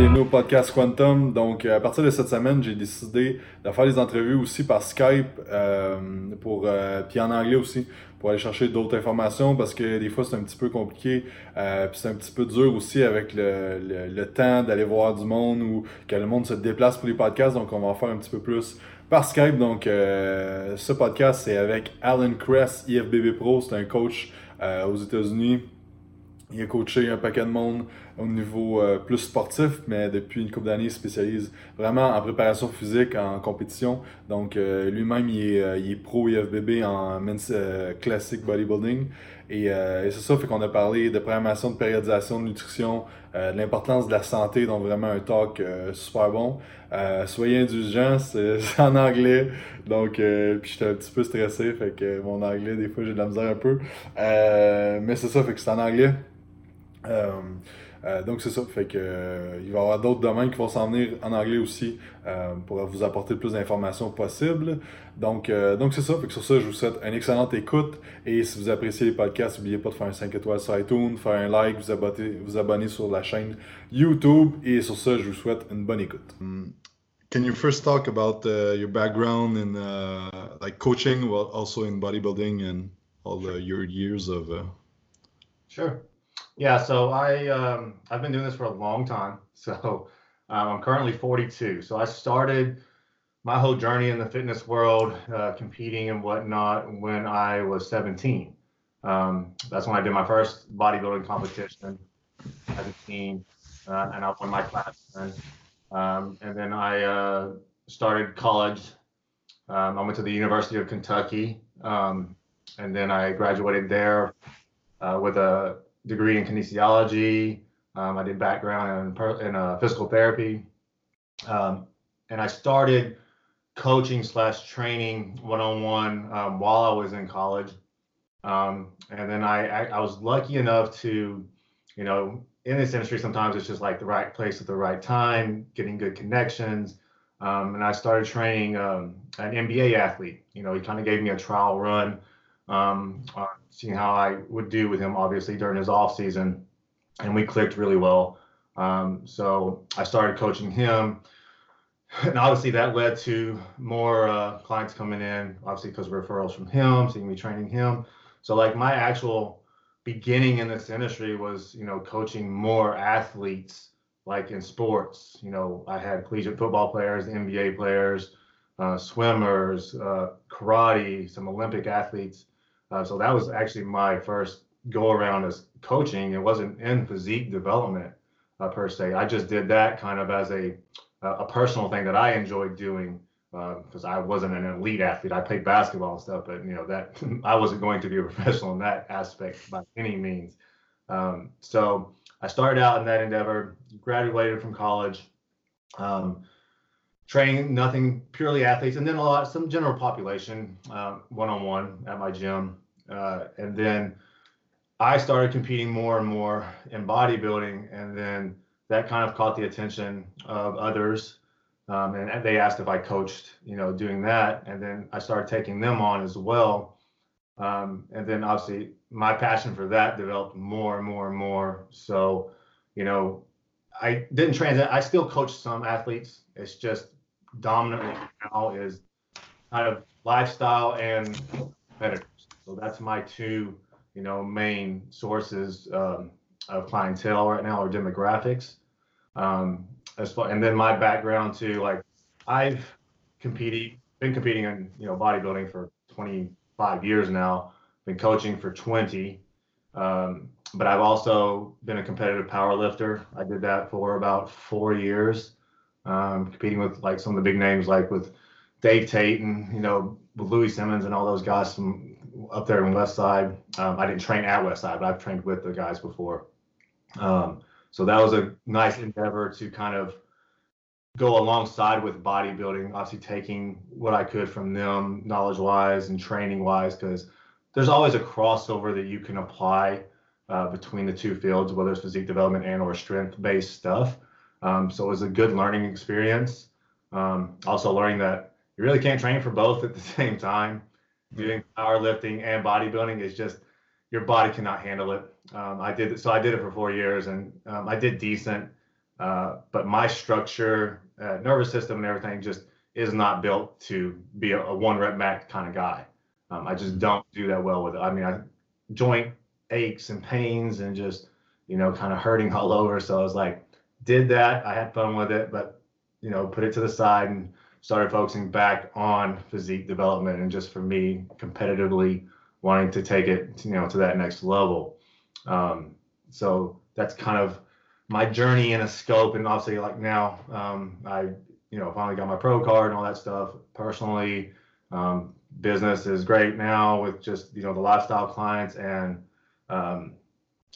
bienvenue au Quantum. Donc, à partir de cette semaine, j'ai décidé de faire des entrevues aussi par Skype, euh, pour, euh, puis en anglais aussi, pour aller chercher d'autres informations parce que des fois c'est un petit peu compliqué, euh, puis c'est un petit peu dur aussi avec le, le, le temps d'aller voir du monde ou que le monde se déplace pour les podcasts. Donc, on va en faire un petit peu plus par Skype. Donc, euh, ce podcast, c'est avec Alan Kress, IFBB Pro. C'est un coach euh, aux États-Unis. Il a coaché un paquet de monde au niveau euh, plus sportif, mais depuis une couple d'années, il spécialise vraiment en préparation physique, en compétition. Donc, euh, lui-même, il, est, euh, il est pro IFBB en euh, classic bodybuilding. Et, euh, et c'est ça, fait qu'on a parlé de programmation, de périodisation, de nutrition, euh, de l'importance de la santé, donc vraiment un talk super bon. Soyez indulgents, c'est en anglais, donc puis j'étais un petit peu stressé, fait que mon anglais, des fois, j'ai de la misère un peu. Mais c'est ça, fait que c'est en anglais. Euh, euh, donc c'est ça, fait que euh, il va y avoir d'autres domaines qui vont s'en venir en anglais aussi euh, pour vous apporter le plus d'informations possible. Donc euh, donc c'est ça, fait que sur ça je vous souhaite une excellente écoute et si vous appréciez les podcasts, n'oubliez pas de faire un 5 étoiles sur iTunes, faire un like, vous abonner, vous abonner sur la chaîne YouTube et sur ça je vous souhaite une bonne écoute. Can you first talk about uh, your background in uh, like coaching, while also in bodybuilding and all the, your years of uh... Sure. Yeah, so I um, I've been doing this for a long time. So um, I'm currently 42. So I started my whole journey in the fitness world, uh, competing and whatnot, when I was 17. Um, that's when I did my first bodybuilding competition as a teen, uh, and I won my class. And, um, and then I uh, started college. Um, I went to the University of Kentucky, um, and then I graduated there uh, with a degree in kinesiology. Um, I did background in, in uh, physical therapy, um, and I started coaching slash training one on one while I was in college. Um, and then I, I I was lucky enough to, you know, in this industry sometimes it's just like the right place at the right time, getting good connections. Um, and I started training um, an NBA athlete. You know, he kind of gave me a trial run, um, seeing how I would do with him, obviously during his off season, and we clicked really well. Um, so I started coaching him, and obviously that led to more uh, clients coming in, obviously because of referrals from him, seeing me training him. So like my actual beginning in this industry was, you know, coaching more athletes like in sports. You know, I had collegiate football players, NBA players, uh, swimmers, uh, karate, some Olympic athletes. Uh, so that was actually my first go around as coaching. It wasn't in physique development uh, per se. I just did that kind of as a a personal thing that I enjoyed doing because I wasn't an elite athlete. I played basketball and stuff, but you know that I wasn't going to be a professional in that aspect by any means. Um, so I started out in that endeavor, graduated from college, um, training nothing purely athletes, and then a lot some general population one on one at my gym, uh, and then I started competing more and more in bodybuilding, and then that kind of caught the attention of others. Um, and they asked if I coached, you know, doing that, and then I started taking them on as well. Um, and then obviously my passion for that developed more and more and more. So, you know, I didn't transit. I still coach some athletes. It's just dominantly now is kind of lifestyle and competitors. So that's my two, you know, main sources um, of clientele right now or demographics. Um, as far, and then my background too, like I've competed, been competing in, you know, bodybuilding for 25 years now, been coaching for 20. Um, but I've also been a competitive power lifter. I did that for about four years, um, competing with like some of the big names, like with Dave Tate and, you know, Louie Simmons and all those guys from up there in Westside. Um, I didn't train at Westside, but I've trained with the guys before. Um, so that was a nice endeavor to kind of go alongside with bodybuilding, obviously taking what I could from them knowledge wise and training wise, because there's always a crossover that you can apply uh, between the two fields, whether it's physique development and or strength based stuff. Um, so it was a good learning experience. Um, also learning that you really can't train for both at the same time. Doing powerlifting and bodybuilding is just your body cannot handle it. Um, I did so I did it for four years and um, I did decent. Uh, but my structure, uh, nervous system, and everything just is not built to be a, a one rep max kind of guy. Um, I just don't do that well with it. I mean, I joint aches and pains and just you know kind of hurting all over. So I was like, did that. I had fun with it, but you know, put it to the side and started focusing back on physique development and just for me competitively wanting to take it you know to that next level. Um, so that's kind of my journey in a scope and obviously like now um, i you know finally got my pro card and all that stuff. Personally um, business is great now with just you know the lifestyle clients and um,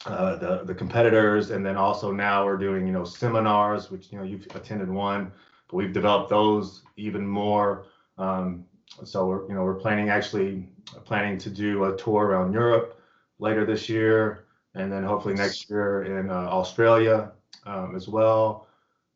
uh, the the competitors. And then also now we're doing you know seminars which you know you've attended one but we've developed those even more um, so we're you know we're planning actually planning to do a tour around europe later this year and then hopefully next year in uh, Australia um, as well.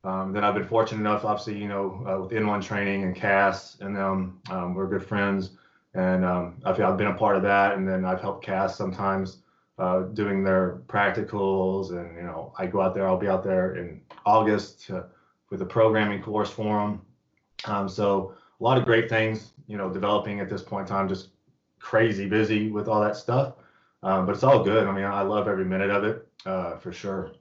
Um, then I've been fortunate enough, obviously, you know, uh, with N1 training and Cass, and them, um, we're good friends, and um, I've, I've been a part of that. And then I've helped Cass sometimes uh, doing their practicals, and you know, I go out there. I'll be out there in August to, with a programming course for them. Um, so a lot of great things, you know, developing at this point in time. Just crazy busy with all that stuff. Um, but it's all good. I mean, I love every minute of it uh, for sure.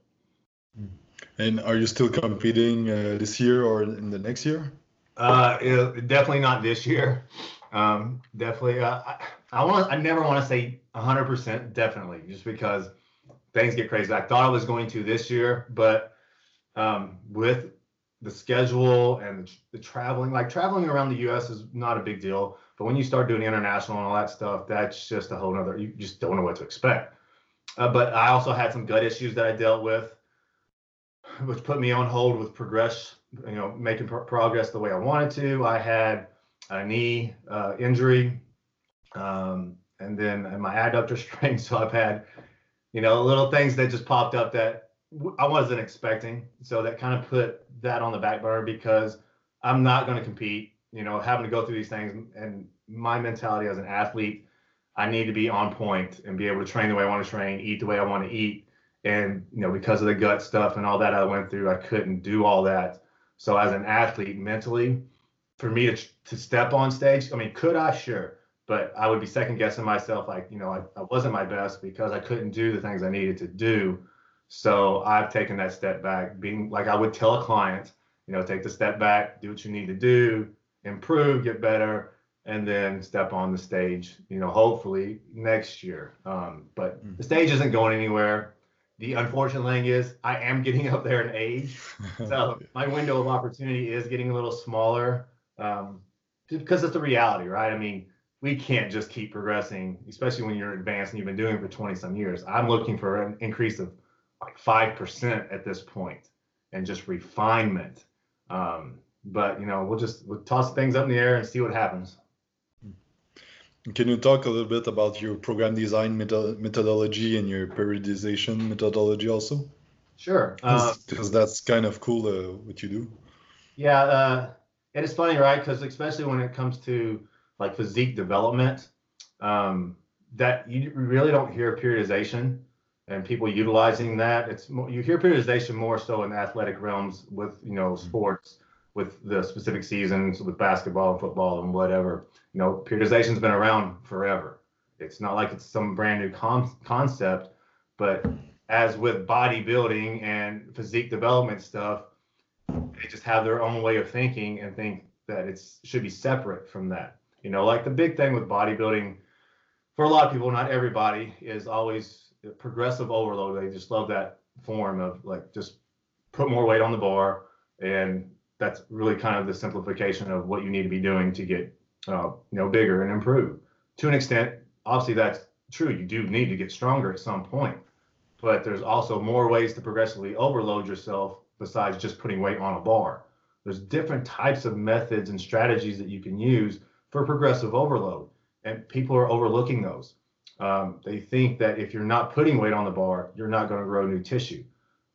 And are you still competing uh, this year or in the next year? Uh, definitely not this year. Um, definitely. Uh, I, I want. I never want to say 100%. Definitely, just because things get crazy. I thought I was going to this year, but um, with the schedule and the, traveling, like traveling around the U.S. is not a big deal but when you start doing international and all that stuff, that's just a whole nother, you just don't know what to expect. Uh, but I also had some gut issues that I dealt with, which put me on hold with progress, you know, making pro- progress the way I wanted to. I had a knee uh, injury, um, and then my adductor strain. So I've had, you know, little things that just popped up that I wasn't expecting. So that kind of put that on the back burner because I'm not going to compete you know, having to go through these things and my mentality as an athlete, I need to be on point and be able to train the way I want to train, eat the way I want to eat. And, you know, because of the gut stuff and all that I went through, I couldn't do all that. So as an athlete mentally, for me to, to step on stage, I mean, could I? Sure. But I would be second guessing myself, like, you know, I, I wasn't my best because I couldn't do the things I needed to do. So I've taken that step back, being like I would tell a client, you know, take the step back, do what you need to do, improve, get better, and then step on the stage, you know, hopefully next year. Um, but mm. the stage isn't going anywhere. The unfortunate thing is I am getting up there in age. So my window of opportunity is getting a little smaller um, because it's the reality, right? I mean, we can't just keep progressing, especially when you're advanced and you've been doing it for 20 some years. I'm looking for an increase of like 5% at this point and just refinement. Um, but you know we'll just we'll toss things up in the air and see what happens. Can you talk a little bit about your program design methodology and your periodization methodology also? Sure. Because uh, that's kind of cool uh, what you do. Yeah uh, it is funny right? Because especially when it comes to like physique development um, that you really don't hear periodization and people utilizing that it's more, you hear periodization more so in athletic realms with you know mm-hmm. sports with the specific seasons with basketball and football and whatever. You know, periodization's been around forever. It's not like it's some brand new con- concept, but as with bodybuilding and physique development stuff, they just have their own way of thinking and think that it should be separate from that. You know, like the big thing with bodybuilding for a lot of people, not everybody, is always progressive overload. They just love that form of like just put more weight on the bar and that's really kind of the simplification of what you need to be doing to get uh, you know bigger and improve to an extent obviously that's true you do need to get stronger at some point but there's also more ways to progressively overload yourself besides just putting weight on a bar there's different types of methods and strategies that you can use for progressive overload and people are overlooking those um, they think that if you're not putting weight on the bar you're not going to grow new tissue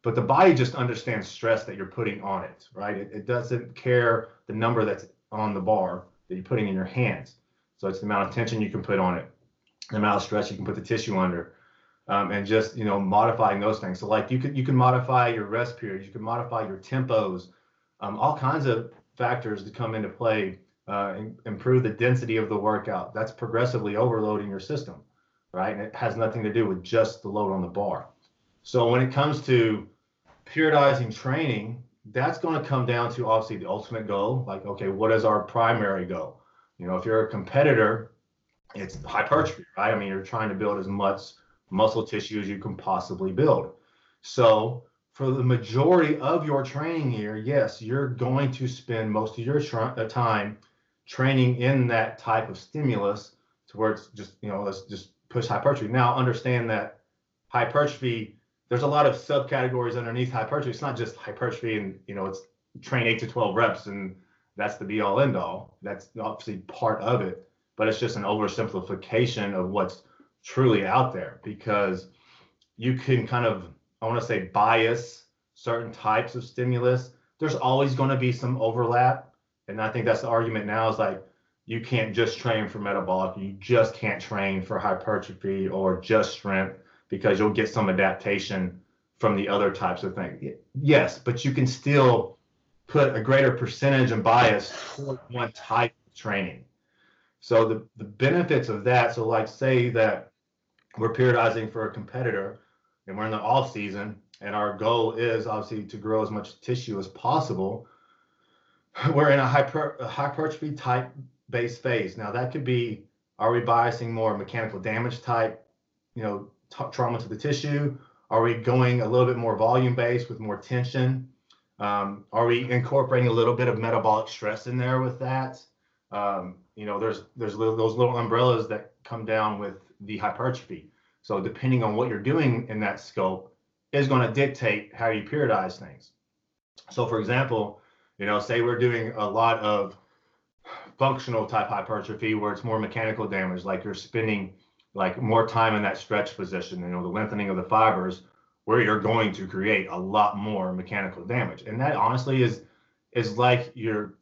but the body just understands stress that you're putting on it, right? It, it, doesn't care the number that's on the bar that you're putting in your hands. So it's the amount of tension you can put on it, the amount of stress you can put the tissue under. um, and just you know modifying those things. So like you can you can modify your rest periods, you can modify your tempos, um, all kinds of factors to come into play, uh, improve the density of the workout. That's progressively overloading your system, right? And it has nothing to do with just the load on the bar. So when it comes to periodizing training, that's going to come down to obviously the ultimate goal. Like, okay, what is our primary goal? You know, if you're a competitor, it's hypertrophy, right? I mean, you're trying to build as much muscle tissue as you can possibly build. So, for the majority of your training year, yes, you're going to spend most of your tra- uh, time training in that type of stimulus to where it's just, you know, let's just push hypertrophy. Now, understand that hypertrophy there's a lot of subcategories underneath hypertrophy. It's not just hypertrophy and you know it's train eight to 12 reps and that's the be all end all. That's obviously part of it, but it's just an oversimplification of what's truly out there because you can kind of, I want to say, bias certain types of stimulus. There's always going to be some overlap. And I think that's the argument now is like, you can't just train for metabolic, you just can't train for hypertrophy or just strength because you'll get some adaptation from the other types of things. Yes, but you can still put a greater percentage and bias toward one type of training. So the, the benefits of that, so like say that we're periodizing for a competitor and we're in the off season and our goal is obviously to grow as much tissue as possible. We're in a, hyper, a hypertrophy type based phase. Now that could be, are we biasing more mechanical damage type, you know, trauma to the tissue? Are we going a little bit more volume based with more tension? Um, are we incorporating a little bit of metabolic stress in there with that? Um, you know, there's there's little, those little umbrellas that come down with the hypertrophy. So depending on what you're doing in that scope is going to dictate how you periodize things. So for example, you know, say we're doing a lot of functional type hypertrophy where it's more mechanical damage, like you're spending like more time in that stretch position, you know, the lengthening of the fibers, where you're going to create a lot more mechanical damage. And that honestly is is like your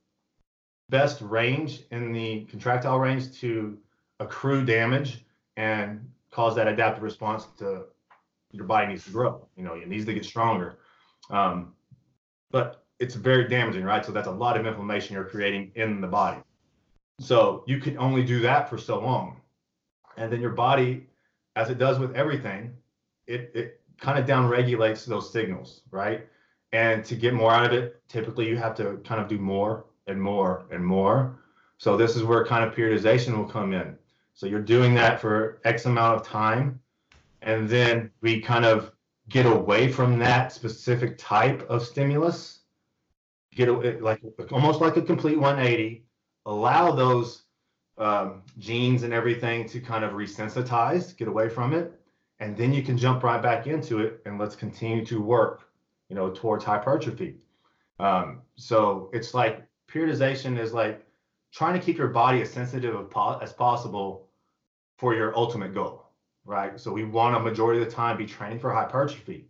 best range in the contractile range to accrue damage and cause that adaptive response to your body needs to grow. You know, it needs to get stronger. Um, but it's very damaging, right? So that's a lot of inflammation you're creating in the body. So you can only do that for so long and then your body, as it does with everything, it it kind of down regulates those signals, right? And to get more out of it, typically you have to kind of do more and more and more. So this is where kind of periodization will come in. So you're doing that for X amount of time, and then we kind of get away from that specific type of stimulus, get like almost like a complete 180, allow those um, genes and everything to kind of resensitize, get away from it, and then you can jump right back into it and let's continue to work, you know, towards hypertrophy. Um, so it's like periodization is like trying to keep your body as sensitive as possible for your ultimate goal, right? So we want a majority of the time be training for hypertrophy,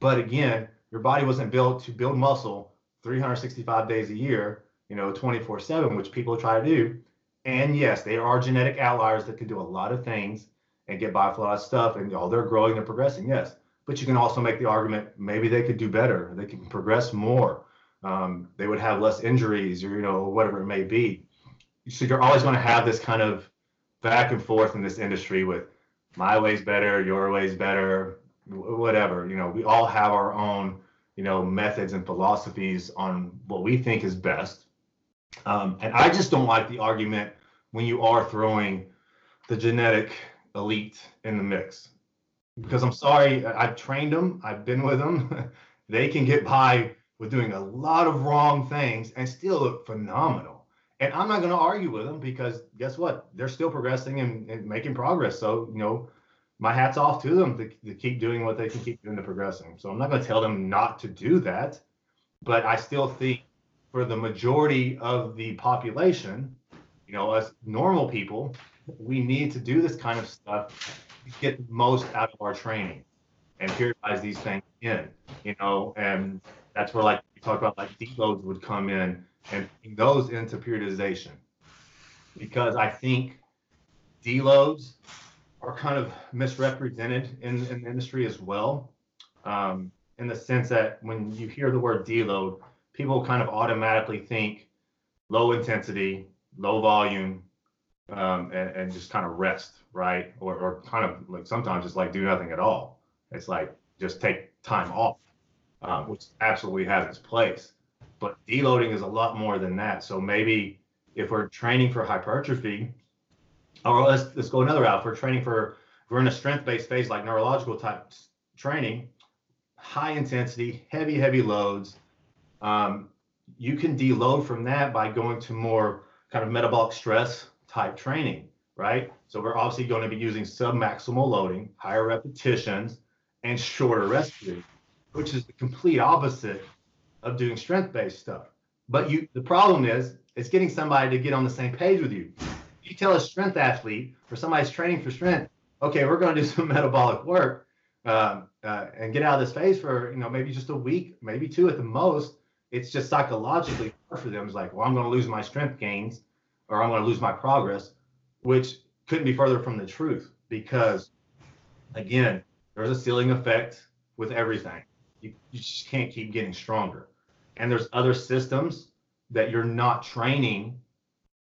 but again, your body wasn't built to build muscle 365 days a year, you know, 24 7, which people try to do and yes, they are genetic outliers that can do a lot of things and get by with a lot of stuff. And oh, they're growing, they're progressing. Yes, but you can also make the argument maybe they could do better. They can progress more. Um, they would have less injuries, or you know, whatever it may be. So you're always going to have this kind of back and forth in this industry with my way's better, your way's better, whatever. You know, we all have our own, you know, methods and philosophies on what we think is best. Um, and I just don't like the argument when you are throwing the genetic elite in the mix. Because I'm sorry, I've trained them, I've been with them. they can get by with doing a lot of wrong things and still look phenomenal. And I'm not going to argue with them because guess what? They're still progressing and, and, making progress. So, you know, my hat's off to them to, to keep doing what they can keep doing to progressing. So I'm not going to tell them not to do that. But I still think for the majority of the population, you know, as normal people, we need to do this kind of stuff to get most out of our training and periodize these things in, you know, and that's where like we talk about like deloads would come in and those into periodization. Because I think deloads are kind of misrepresented in, in the industry as well. Um, in the sense that when you hear the word deload, people kind of automatically think low intensity, low volume, um, and, and, just kind of rest, right? Or, or kind of like sometimes just like do nothing at all. It's like just take time off, um, which absolutely has its place. But deloading is a lot more than that. So maybe if we're training for hypertrophy, or let's let's go another route. If we're training for if we're in a strength-based phase like neurological type training, high intensity, heavy, heavy loads. Um, you can deload from that by going to more kind of metabolic stress type training, right? So we're obviously going to be using submaximal loading, higher repetitions, and shorter rest periods, which is the complete opposite of doing strength-based stuff. But you, the problem is, it's getting somebody to get on the same page with you. You tell a strength athlete or somebody's training for strength, okay, we're going to do some metabolic work um, uh, and get out of this phase for you know maybe just a week, maybe two at the most. It's just psychologically hard for them. It's like, well, I'm going to lose my strength gains, or I'm going to lose my progress, which couldn't be further from the truth. Because again, there's a ceiling effect with everything. You, you just can't keep getting stronger. And there's other systems that you're not training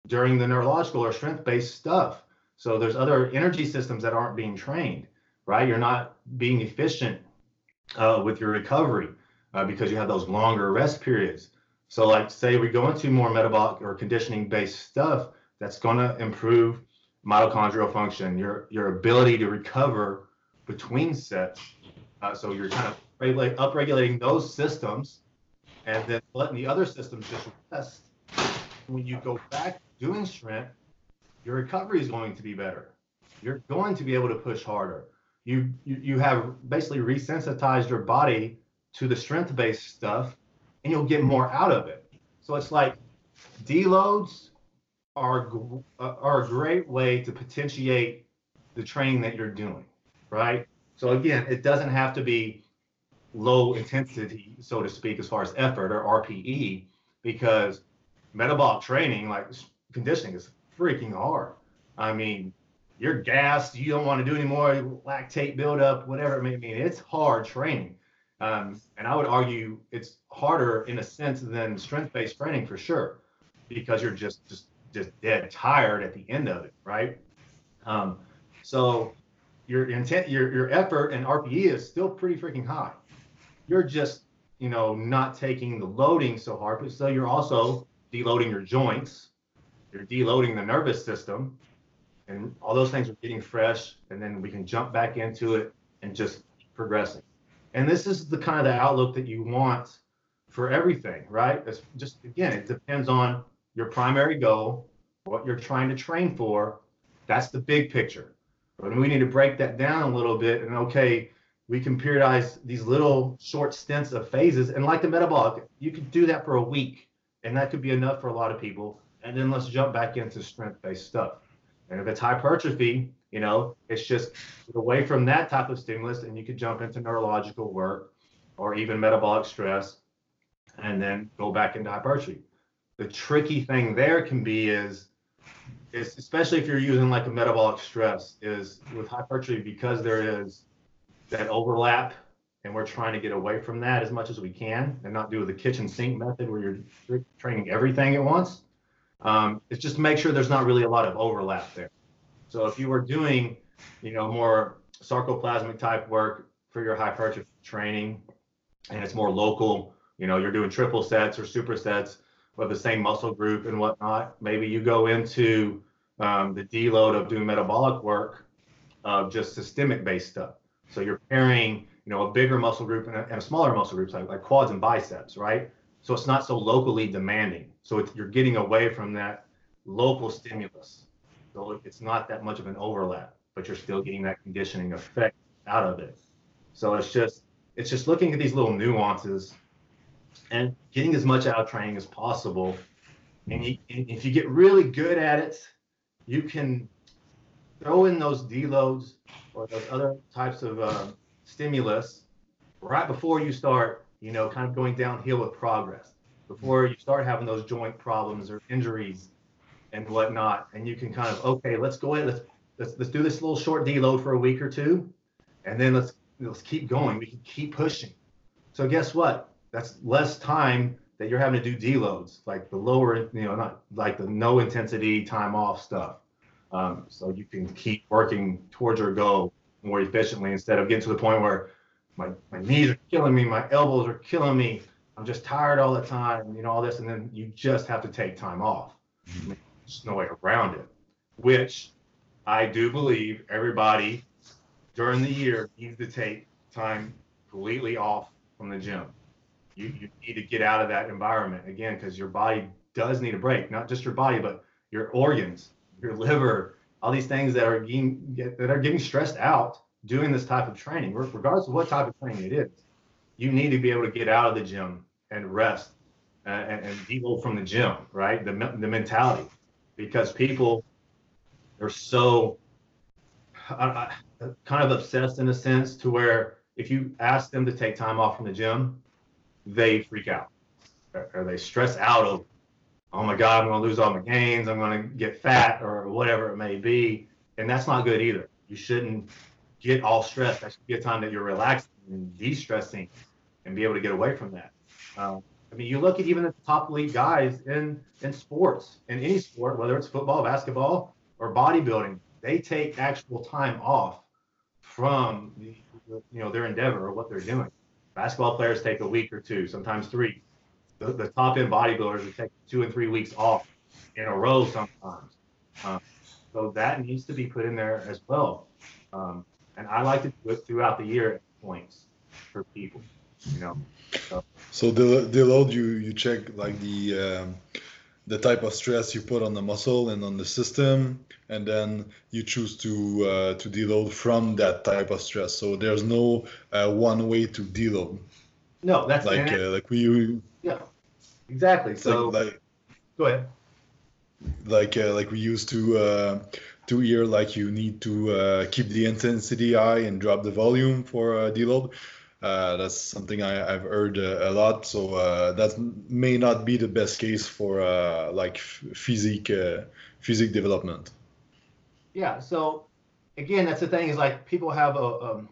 during the neurological or strength-based stuff. So there's other energy systems that aren't being trained right? You're not being efficient uh, with your recovery uh, because you have those longer rest periods. So, like, say we go into more metabolic or conditioning based stuff, that's going to improve mitochondrial function, your your ability to recover between sets. Uh, so you're kind of regulate, upregulating those systems, and then letting the other systems just rest. When you go back doing strength, your recovery is going to be better. You're going to be able to push harder you, you you have basically resensitized your body to the strength based stuff and you'll get more out of it so it's like deloads are uh, are a great way to potentiate the training that you're doing right so again it doesn't have to be low intensity so to speak as far as effort or rpe because metabolic training like conditioning is freaking hard i mean you're gassed, you don't want to do any more lactate buildup, whatever it may mean. It's hard training. Um, and I would argue it's harder in a sense than strength-based training for sure, because you're just just just dead tired at the end of it, right? Um, so your intent, your your effort and RPE is still pretty freaking high. You're just you know not taking the loading so hard, but so you're also deloading your joints, you're deloading the nervous system, and all those things are getting fresh and then we can jump back into it and just progressing and this is the kind of the outlook that you want for everything right? It's just again it depends on your primary goal what you're trying to train for. That's the big picture. But we need to break that down a little bit and okay we can periodize these little short stints of phases. And like the metabolic you could do that for a week and that could be enough for a lot of people. And then let's jump back into strength based stuff. And if it's hypertrophy, you know, it's just away from that type of stimulus, and you could jump into neurological work or even metabolic stress, and then go back into hypertrophy. The tricky thing there can be is, is especially if you're using like a metabolic stress, is with hypertrophy because there is that overlap, and we're trying to get away from that as much as we can, and not do the kitchen sink method where you're training everything at once um, is just make sure there's not really a lot of overlap there. So if you were doing, you know, more sarcoplasmic type work for your hypertrophy training, and it's more local, you know, you're doing triple sets or supersets with the same muscle group and whatnot. Maybe you go into um, the deload of doing metabolic work of just systemic based stuff. So you're pairing, you know, a bigger muscle group and a, and a smaller muscle group, like, like quads and biceps, right? So it's not so locally demanding. So you're getting away from that local stimulus. So it's not that much of an overlap, but you're still getting that conditioning effect out of it. So it's just it's just looking at these little nuances and getting as much out of training as possible. And, you, and if you get really good at it, you can throw in those deloads or those other types of uh, stimulus right before you start you know, kind of going downhill with progress before you start having those joint problems or injuries and whatnot. And you can kind of, okay, let's go ahead, let's let's let's do this little short deload for a week or two, and then let's let's keep going. We can keep pushing. So guess what? That's less time that you're having to do deloads, like the lower, you know, not like the no intensity time off stuff. Um, so you can keep working towards your goal more efficiently instead of getting to the point where my, my knees are killing me, my elbows are killing me, I'm just tired all the time, you know, all this, and then you just have to take time off. There's no way around it, which I do believe everybody during the year needs to take time completely off from the gym. You, you need to get out of that environment again because your body does need a break, not just your body, but your organs, your liver, all these things that are getting that are getting stressed out doing this type of training, regardless of what type of training it is. You need to be able to get out of the gym and rest uh, and, and deload from the gym, right? The the mentality, because people are so kind of obsessed in a sense to where if you ask them to take time off from the gym, they freak out or they stress out of, oh my God, I'm going to lose all my gains. I'm going to get fat or whatever it may be. And that's not good either. You shouldn't get all stressed. That should be a time that you're relaxing and de-stressing and be able to get away from that. Um, I mean, you look at even the top elite guys in in sports, in any sport, whether it's football, basketball, or bodybuilding, they take actual time off from you know their endeavor or what they're doing. Basketball players take a week or two, sometimes three. The, the top end bodybuilders will take two and three weeks off in a row sometimes. Um, so that needs to be put in there as well. Um, and I like to do it throughout the year at points for people, you know. So, the the load you you check like the um, the type of stress you put on the muscle and on the system, and then you choose to uh, to deload from that type of stress. So there's no uh, one way to deload. No, that's like uh, like we. Yeah, exactly. So like, like, go ahead. Like uh, like we used to uh, to hear like you need to uh, keep the intensity high and drop the volume for uh, deload. Uh, that's something I, have heard uh, a lot. So uh, that may not be the best case for uh, like physique uh, physique development. Yeah. So again, that's the thing is like people have a, a, um,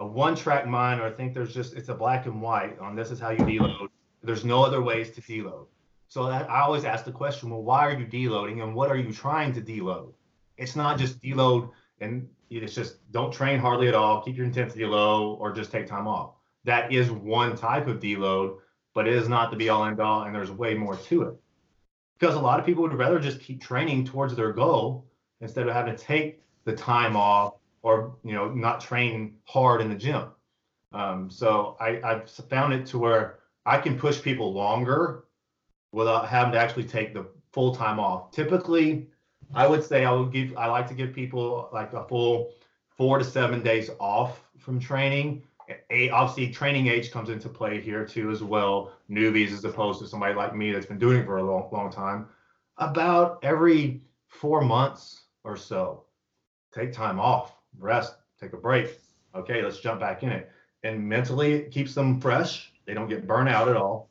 a one track mind or I think there's just it's a black and white on this is how you deload. There's no other ways to deload. So that, I always ask the question, well, why are you deloading and what are you trying to deload? It's not just deload and it's just don't train hardly at all, keep your intensity low, or just take time off. That is one type of deload, but it is not the be all end all, and there's way more to it. Because a lot of people would rather just keep training towards their goal instead of having to take the time off or you know not train hard in the gym. Um, so I, I've found it to where I can push people longer without having to actually take the full time off. Typically, I would say I would give I like to give people like a full four to seven days off from training. A, obviously, training age comes into play here too as well. Newbies as opposed to somebody like me that's been doing it for a long, long time. About every four months or so, take time off, rest, take a break. Okay, let's jump back in it. And mentally, it keeps them fresh. They don't get burnt out at all.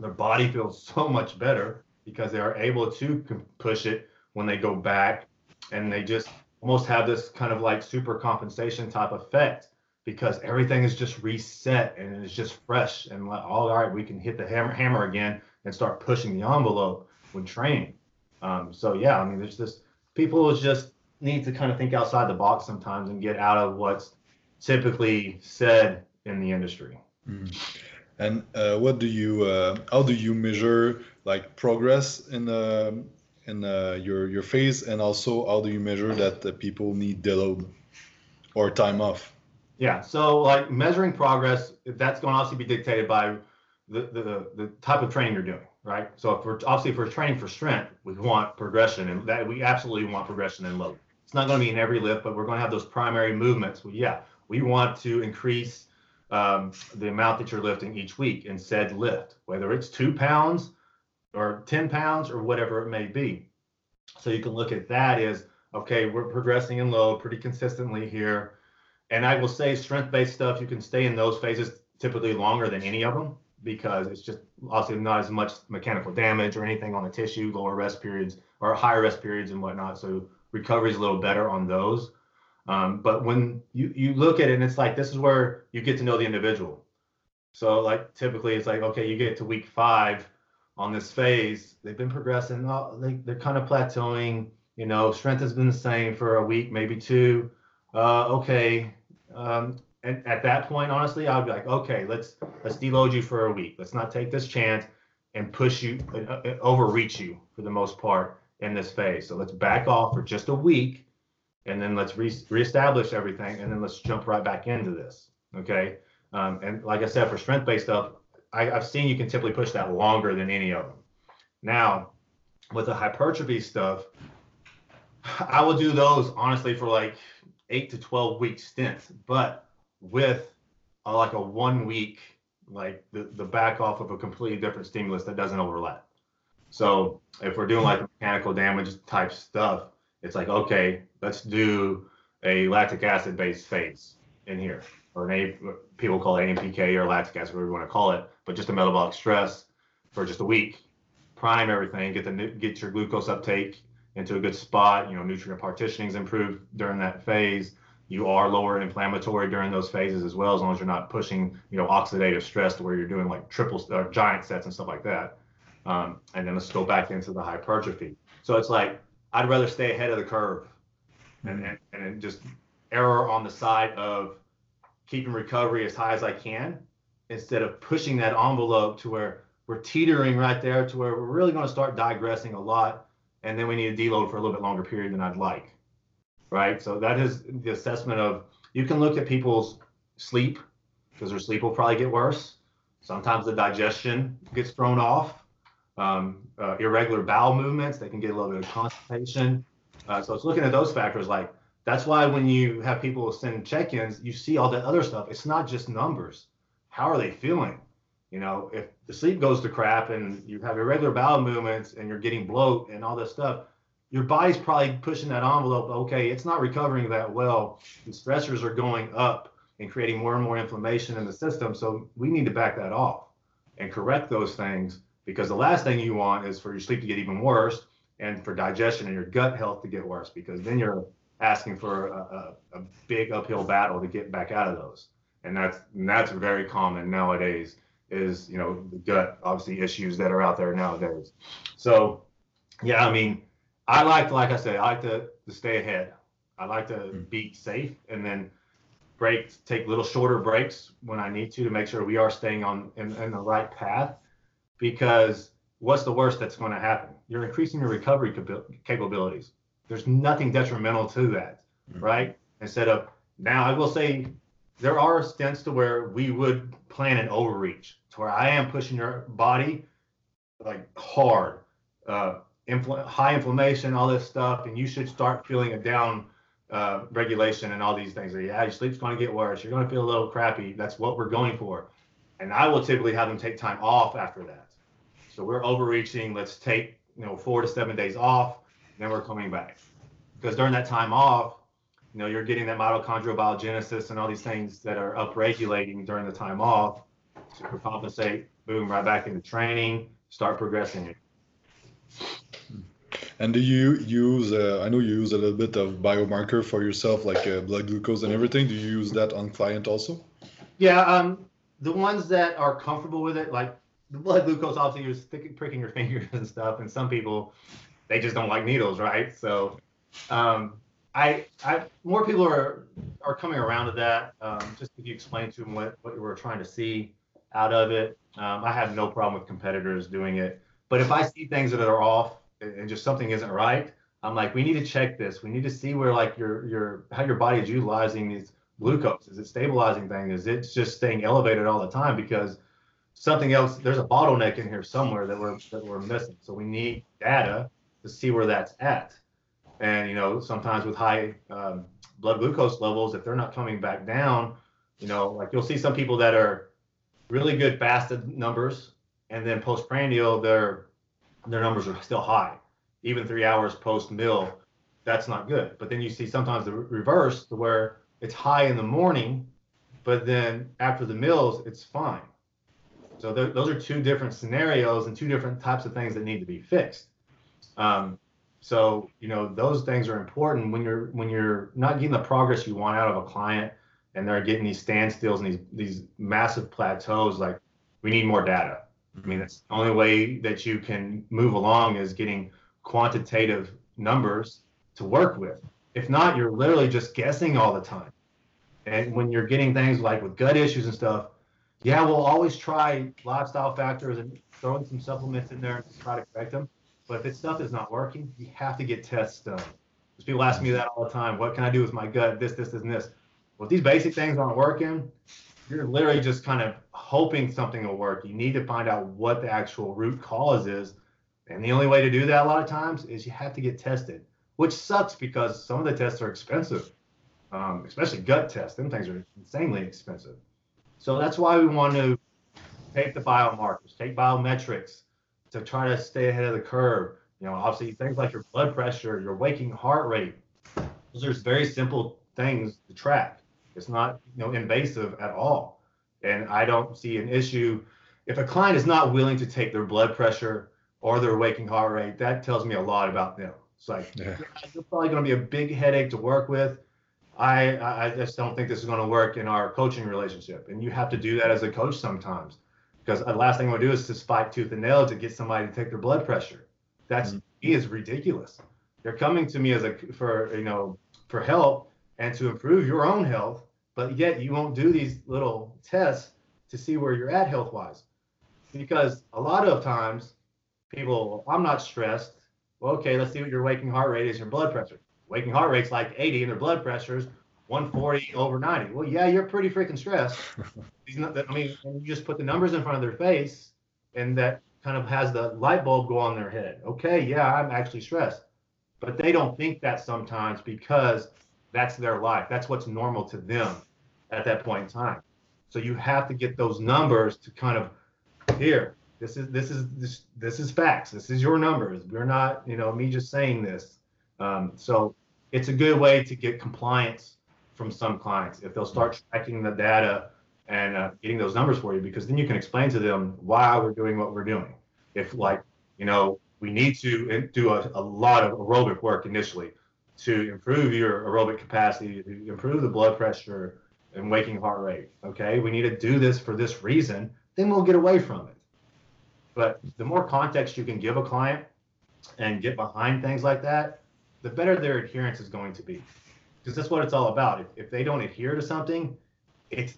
Their body feels so much better because they are able to push it when they go back and they just almost have this kind of like super compensation type effect because everything is just reset and it's just fresh and like, all right, we can hit the hammer, hammer again and start pushing the envelope when training. Um, so yeah, I mean, there's this people just need to kind of think outside the box sometimes and get out of what's typically said in the industry. Mm. And uh, what do you, uh, how do you measure like progress in the in uh, your your phase, and also how do you measure that the people need deload or time off? Yeah, so like measuring progress, that's going to obviously be dictated by the, the the type of training you're doing, right? So if we're obviously if we're training for strength, we want progression, and that we absolutely want progression in load. It's not going to be in every lift, but we're going to have those primary movements. Well, yeah, we want to increase um, the amount that you're lifting each week in said lift, whether it's two pounds or 10 pounds or whatever it may be. So you can look at that as, okay, we're progressing in low pretty consistently here. And I will say strength based stuff, you can stay in those phases typically longer than any of them because it's just obviously not as much mechanical damage or anything on the tissue, lower rest periods or higher rest periods and whatnot. So recovery is a little better on those. Um, but when you, you look at it and it's like, this is where you get to know the individual. So like typically it's like, okay, you get to week five on this phase, they've been progressing, oh, they, they're kind of plateauing, you know, strength has been the same for a week, maybe two. Uh, okay. Um, and at that point, honestly, I'd be like, okay, let's let's deload you for a week. Let's not take this chance and push you, uh, uh, overreach you for the most part in this phase. So let's back off for just a week, and then let's re- reestablish everything, and then let's jump right back into this. Okay. Um, and like I said, for strength-based stuff, I, I've seen you can typically push that longer than any of them. Now, with the hypertrophy stuff, I will do those honestly for like eight to 12 week stints, but with a, like a one week, like the, the back off of a completely different stimulus that doesn't overlap. So if we're doing like mechanical damage type stuff, it's like, okay, let's do a lactic acid based phase in here, or an A, people call it AMPK or lactic acid, whatever you want to call it, but just a metabolic stress for just a week, prime everything, get the get your glucose uptake into a good spot. You know, nutrient partitioning is improved during that phase. You are lower inflammatory during those phases as well, as long as you're not pushing, you know, oxidative stress to where you're doing like triple or giant sets and stuff like that. Um, and then let's go back into the hypertrophy. So it's like I'd rather stay ahead of the curve and, and, and just error on the side of keeping recovery as high as I can instead of pushing that envelope to where we're teetering right there to where we're really going to start digressing a lot and then we need to deload for a little bit longer period than I'd like. Right. So that is the assessment of you can look at people's sleep because their sleep will probably get worse. Sometimes the digestion gets thrown off. Um, uh, irregular bowel movements, they can get a little bit of constipation. Uh, so it's looking at those factors like that's why when you have people send check-ins, you see all that other stuff. It's not just numbers. How are they feeling? You know, if the sleep goes to crap and you have irregular bowel movements and you're getting bloat and all this stuff, your body's probably pushing that envelope. Okay, it's not recovering that well. The stressors are going up and creating more and more inflammation in the system. So we need to back that off and correct those things because the last thing you want is for your sleep to get even worse and for digestion and your gut health to get worse because then you're asking for a, a, a, big uphill battle to get back out of those. And that's and that's very common nowadays. Is you know the gut obviously issues that are out there nowadays. So yeah, I mean, I like like I said, I like to, to stay ahead. I like to mm-hmm. be safe and then break take little shorter breaks when I need to to make sure we are staying on in, in the right path. Because what's the worst that's going to happen? You're increasing your recovery capabilities there's nothing detrimental to that, mm-hmm. right? Instead of now, I will say there are stints to where we would plan an overreach to where I am pushing your body like hard, uh, infl- high inflammation, all this stuff, and you should start feeling a down uh, regulation and all these things. Yeah, your sleep's going to get worse. You're going to feel a little crappy. That's what we're going for. And I will typically have them take time off after that. So we're overreaching. Let's take you know four to seven days off then we're coming back. Because during that time off, you know, you're getting that mitochondrial biogenesis and all these things that are upregulating during the time off. to compensate, boom, right back into training, start progressing it. And do you use? Uh, I know you use a little bit of biomarker for yourself, like uh, blood glucose and everything. Do you use that on client also? Yeah, um, the ones that are comfortable with it, like the blood glucose, obviously you're pricking your fingers and stuff, and some people they just don't like needles, right? So, um, I, I, more people are are coming around to that. Um, just if you explain to them what what you were trying to see out of it, um, I have no problem with competitors doing it. But if I see things that are off and just something isn't right, I'm like, we need to check this. We need to see where like your your how your body is utilizing these glucose. Is it stabilizing things? Is it just staying elevated all the time? Because something else, there's a bottleneck in here somewhere that we're that we're missing. So we need data to see where that's at. And you know, sometimes with high um, blood glucose levels, if they're not coming back down, you know, like you'll see some people that are really good fasted numbers, and then postprandial, their their numbers are still high, even three hours post meal. That's not good. But then you see sometimes the reverse, where it's high in the morning, but then after the meals, it's fine. So th- those are two different scenarios and two different types of things that need to be fixed. Um, So, you know, those things are important when you're when you're not getting the progress you want out of a client and they're getting these standstills and these these massive plateaus, like we need more data. I mean, that's the only way that you can move along is getting quantitative numbers to work with. If not, you're literally just guessing all the time. And when you're getting things like with gut issues and stuff, yeah, we'll always try lifestyle factors and throwing some supplements in there to try to correct them. But if this stuff is not working, you have to get tests done. Because people ask me that all the time. What can I do with my gut? This, this, this, and this. Well, if these basic things aren't working, you're literally just kind of hoping something will work. You need to find out what the actual root cause is. And the only way to do that a lot of times is you have to get tested, which sucks because some of the tests are expensive, um, especially gut tests. Them things are insanely expensive. So that's why we want to take the biomarkers, take biometrics to try to stay ahead of the curve. You know, obviously things like your blood pressure, your waking heart rate. Those are very simple things to track. It's not, you know, invasive at all. And I don't see an issue if a client is not willing to take their blood pressure or their waking heart rate. That tells me a lot about them. It's like yeah. they're probably going to be a big headache to work with. I I just don't think this is going to work in our coaching relationship. And you have to do that as a coach sometimes, because the last thing I want to do is to spike tooth and nail to get somebody to take their blood pressure. That's mm-hmm. is ridiculous. They're coming to me as a for you know for help and to improve your own health but yet you won't do these little tests to see where you're at health wise. Because a lot of times people, I'm not stressed. Well, okay, let's see what your waking heart rate is, your blood pressure. Waking heart rate's like 80 and their blood pressure's 140 over 90. Well, yeah, you're pretty freaking stressed. I mean, you just put the numbers in front of their face and that kind of has the light bulb go on their head. Okay, yeah, I'm actually stressed. But they don't think that sometimes because that's their life. That's what's normal to them at that point in time. So you have to get those numbers to kind of here. This is this is this this is facts. This is your numbers. We're not you know me just saying this. Um, so it's a good way to get compliance from some clients if they'll start tracking the data and uh, getting those numbers for you because then you can explain to them why we're doing what we're doing. If like you know we need to do a, a lot of aerobic work initially to improve your aerobic capacity, to improve the blood pressure, and waking heart rate. Okay, we need to do this for this reason, then we'll get away from it. But the more context you can give a client and get behind things like that, the better their adherence is going to be. Because that's what it's all about. If, if they don't adhere to something, it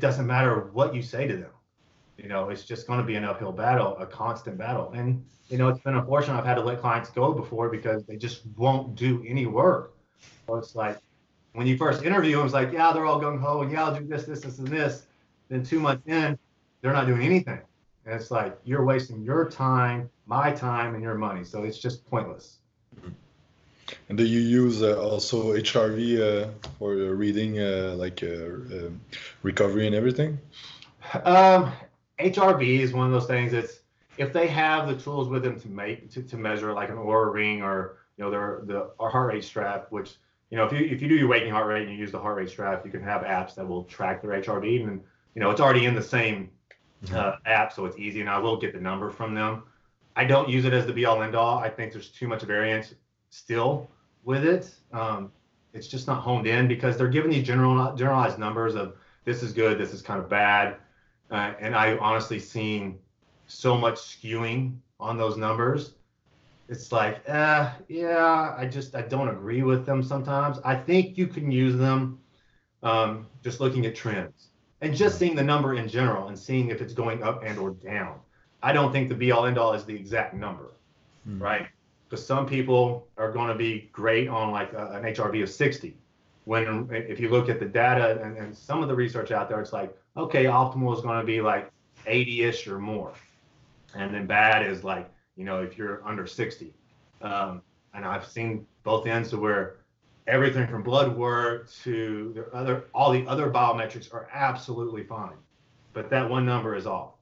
doesn't matter what you say to them. You know, it's just going to be an uphill battle, a constant battle. And you know, it's been unfortunate. I've had to let clients go before because they just won't do any work. So it's like when you first interview them, it's like, yeah, they're all gung ho, and yeah, I'll do this, this, this, and this. Then two months in, they're not doing anything. And it's like you're wasting your time, my time, and your money. So it's just pointless. And do you use uh, also HRV uh, for reading, uh, like uh, um, recovery and everything? Um, HRV is one of those things that's if they have the tools with them to make to, to measure like an Oura ring or you know their the our heart rate strap, which you know, if you if you do your waking heart rate and you use the heart rate strap, you can have apps that will track their HRV, and you know it's already in the same mm-hmm. uh, app, so it's easy. And I will get the number from them. I don't use it as the be all end all. I think there's too much variance still with it. Um, it's just not honed in because they're giving these general generalized numbers of this is good, this is kind of bad, uh, and I honestly seen so much skewing on those numbers it's like, uh, yeah, I just I don't agree with them sometimes. I think you can use them um, just looking at trends and just seeing the number in general and seeing if it's going up and or down. I don't think the be all end all is the exact number, mm. right? Because some people are going to be great on like a, an HRV of 60. When if you look at the data and, and some of the research out there, it's like, okay, optimal is going to be like 80-ish or more, and then bad is like you know, if you're under 60. Um, and I've seen both ends to where everything from blood work to the other, all the other biometrics are absolutely fine, but that one number is off.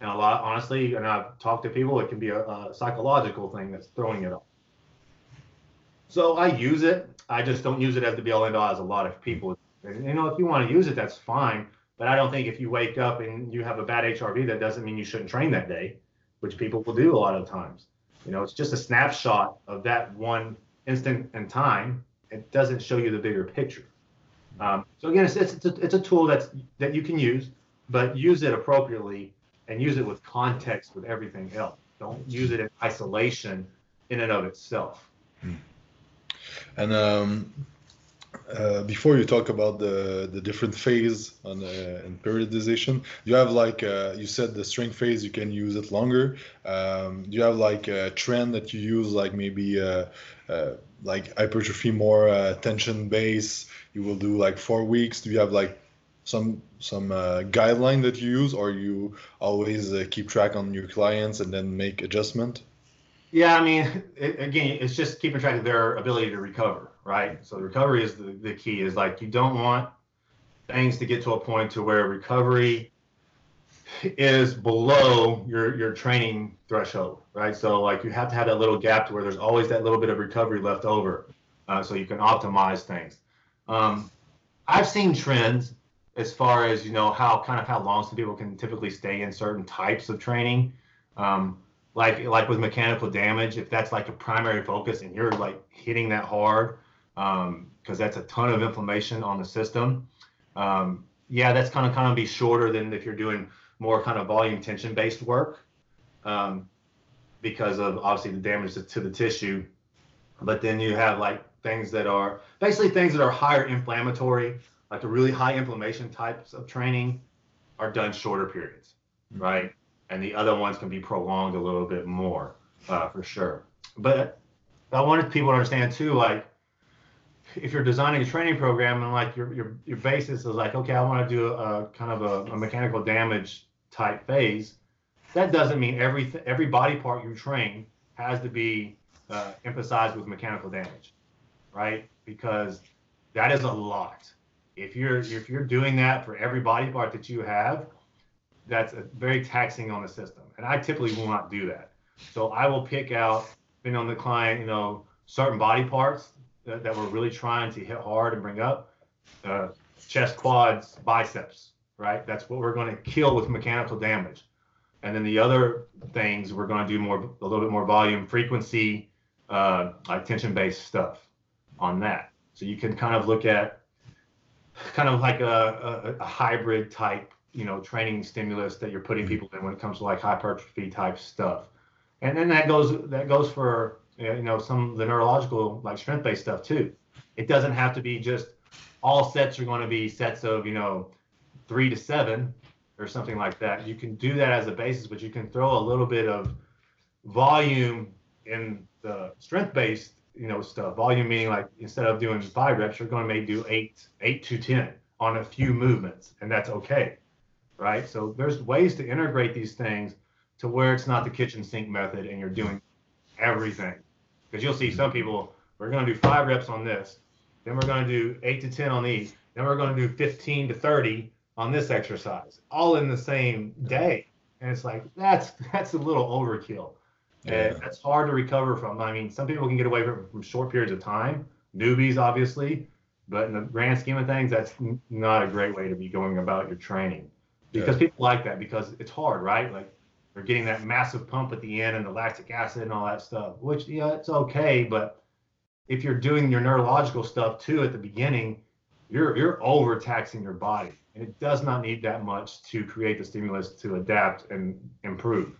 And a lot, honestly, and I've talked to people, it can be a, a psychological thing that's throwing it off. So I use it. I just don't use it as the be all end all as a lot of people. And, you know, if you want to use it, that's fine. But I don't think if you wake up and you have a bad HRV, that doesn't mean you shouldn't train that day which people will do a lot of times. You know, it's just a snapshot of that one instant in time. It doesn't show you the bigger picture. Um, so again, it's, it's, it's, a, it's a tool that's that you can use, but use it appropriately and use it with context with everything else. Don't use it in isolation in and of itself. And um, uh, before you talk about the the different phase on uh, and periodization, you have like uh, you said the strength phase you can use it longer. Um, do you have like a trend that you use like maybe uh, uh, like hypertrophy more uh, tension base? You will do like four weeks. Do you have like some some uh, guideline that you use, or you always uh, keep track on your clients and then make adjustment? Yeah, I mean, it, again, it's just keeping track of their ability to recover, right? So the recovery is the, the key. Is like you don't want things to get to a point to where recovery is below your your training threshold, right? So like you have to have that little gap to where there's always that little bit of recovery left over, uh, so you can optimize things. Um, I've seen trends as far as you know how kind of how long some people can typically stay in certain types of training. Um, like like with mechanical damage, if that's like a primary focus and you're like hitting that hard, because um, that's a ton of inflammation on the system. Um, yeah, that's kind of kind of be shorter than if you're doing more kind of volume tension based work, um, because of obviously the damage to the tissue. But then you have like things that are basically things that are higher inflammatory, like the really high inflammation types of training, are done shorter periods, mm-hmm. right? and the other ones can be prolonged a little bit more uh, for sure. But I wanted people to understand too, like if you're designing a training program and like your your your basis is like, okay, I want to do a, kind of a, a, mechanical damage type phase, that doesn't mean every every body part you train has to be uh, emphasized with mechanical damage, right? Because that is a lot. If you're if you're doing that for every body part that you have, that's very taxing on the system. And I typically will not do that. So I will pick out, depending on the client, you know, certain body parts that, that we're really trying to hit hard and bring up. Uh, chest, quads, biceps, right? That's what we're going to kill with mechanical damage. And then the other things we're going to do more, a little bit more volume, frequency, uh, like tension-based stuff on that. So you can kind of look at kind of like a, a, a hybrid type you know training stimulus that you're putting mm-hmm. people in when it comes to like hypertrophy type stuff. And then that goes that goes for uh, you know some of the neurological like strength based stuff too. It doesn't have to be just all sets are going to be sets of you know three to seven or something like that. You can do that as a basis but you can throw a little bit of volume in the strength based you know stuff volume meaning like instead of doing five reps you're going to maybe do eight eight to ten on a few movements and that's okay right? So there's ways to integrate these things to where it's not the kitchen sink method and you're doing everything. Because you'll see some people, we're going to do five reps on this, then we're going to do eight to 10 on these, then we're going to do 15 to 30 on this exercise, all in the same day. And it's like, that's that's a little overkill. Yeah. And that's hard to recover from. I mean, some people can get away from, from short periods of time, newbies, obviously, but in the grand scheme of things, that's not a great way to be going about your training because yeah. people like that because it's hard, right? Like they're getting that massive pump at the end and the lactic acid and all that stuff, which yeah, it's okay, but if you're doing your neurological stuff too at the beginning, you're you're overtaxing your body, and it does not need that much to create the stimulus to adapt and improve.